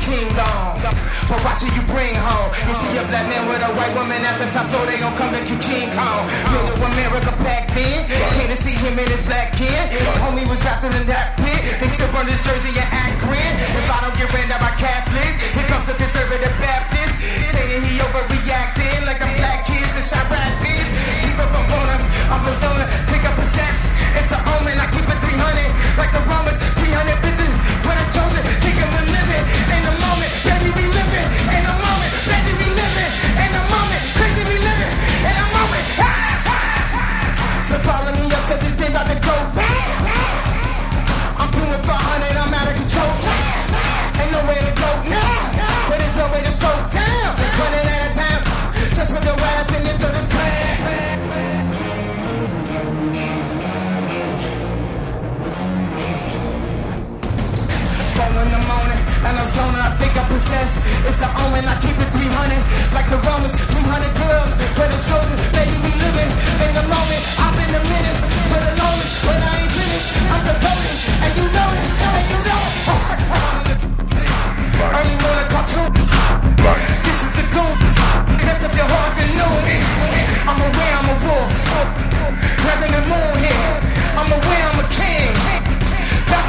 And then the king gone. But watch who you bring home. You see a black man with a white woman at the top floor, they gon' come to you King Kong. Middle America packed in. Came to see him in his black kin. Homie was drafted in that pit. They still run his jersey and Akron. If I don't get ran down by Catholics, here comes a conservative Baptist. Saying he overreacting like the black kids in Chirac did. Keep up on him, I'm a donor, pick up a sex. It's an omen, I keep it 300, like the Romans, 300 bitches. Possess. It's an omen, I keep it 300, like the Romans, 300 girls, but the chosen, baby, we living in the moment. I've been the menace, for the longest, but I ain't finished. I'm devoted, and you know it, and you know it. Early morning cartoon. This is the goon. Mess up your know me. I'm aware I'm a wolf. Rather than moon here. I'm aware I'm a king. Back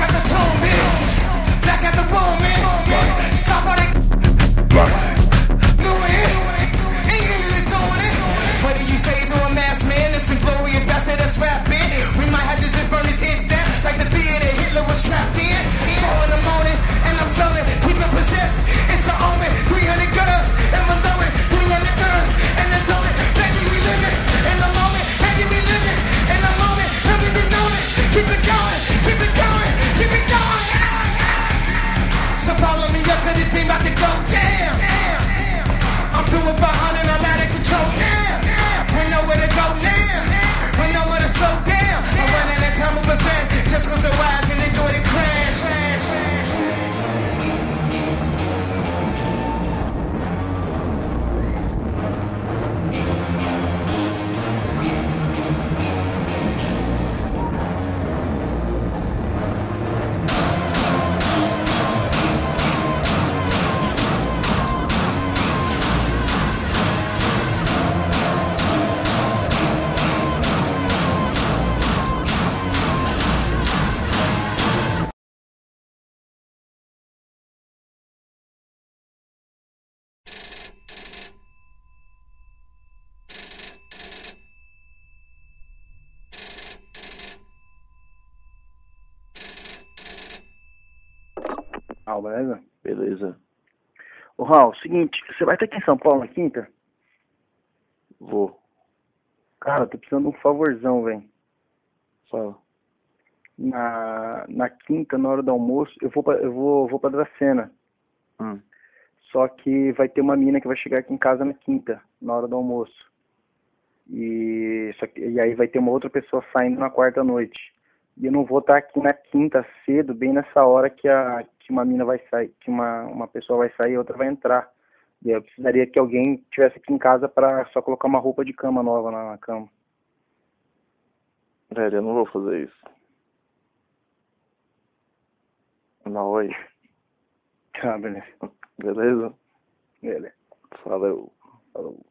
Beleza? Beleza. Ô, Raul, seguinte, você vai estar aqui em São Paulo na quinta? Vou. Cara, tô precisando de um favorzão, velho. Fala. Na, na quinta, na hora do almoço, eu vou pra, eu vou, vou pra Dracena. Hum. Só que vai ter uma mina que vai chegar aqui em casa na quinta, na hora do almoço. E, só que, e aí vai ter uma outra pessoa saindo na quarta noite. E eu não vou estar aqui na quinta cedo, bem nessa hora que, a, que uma mina vai sair, que uma, uma pessoa vai sair e outra vai entrar. E eu precisaria que alguém tivesse aqui em casa para só colocar uma roupa de cama nova na, na cama. Velho, eu não vou fazer isso. Não, oi. Tá, beleza. Beleza? Beleza. Valeu. Falou.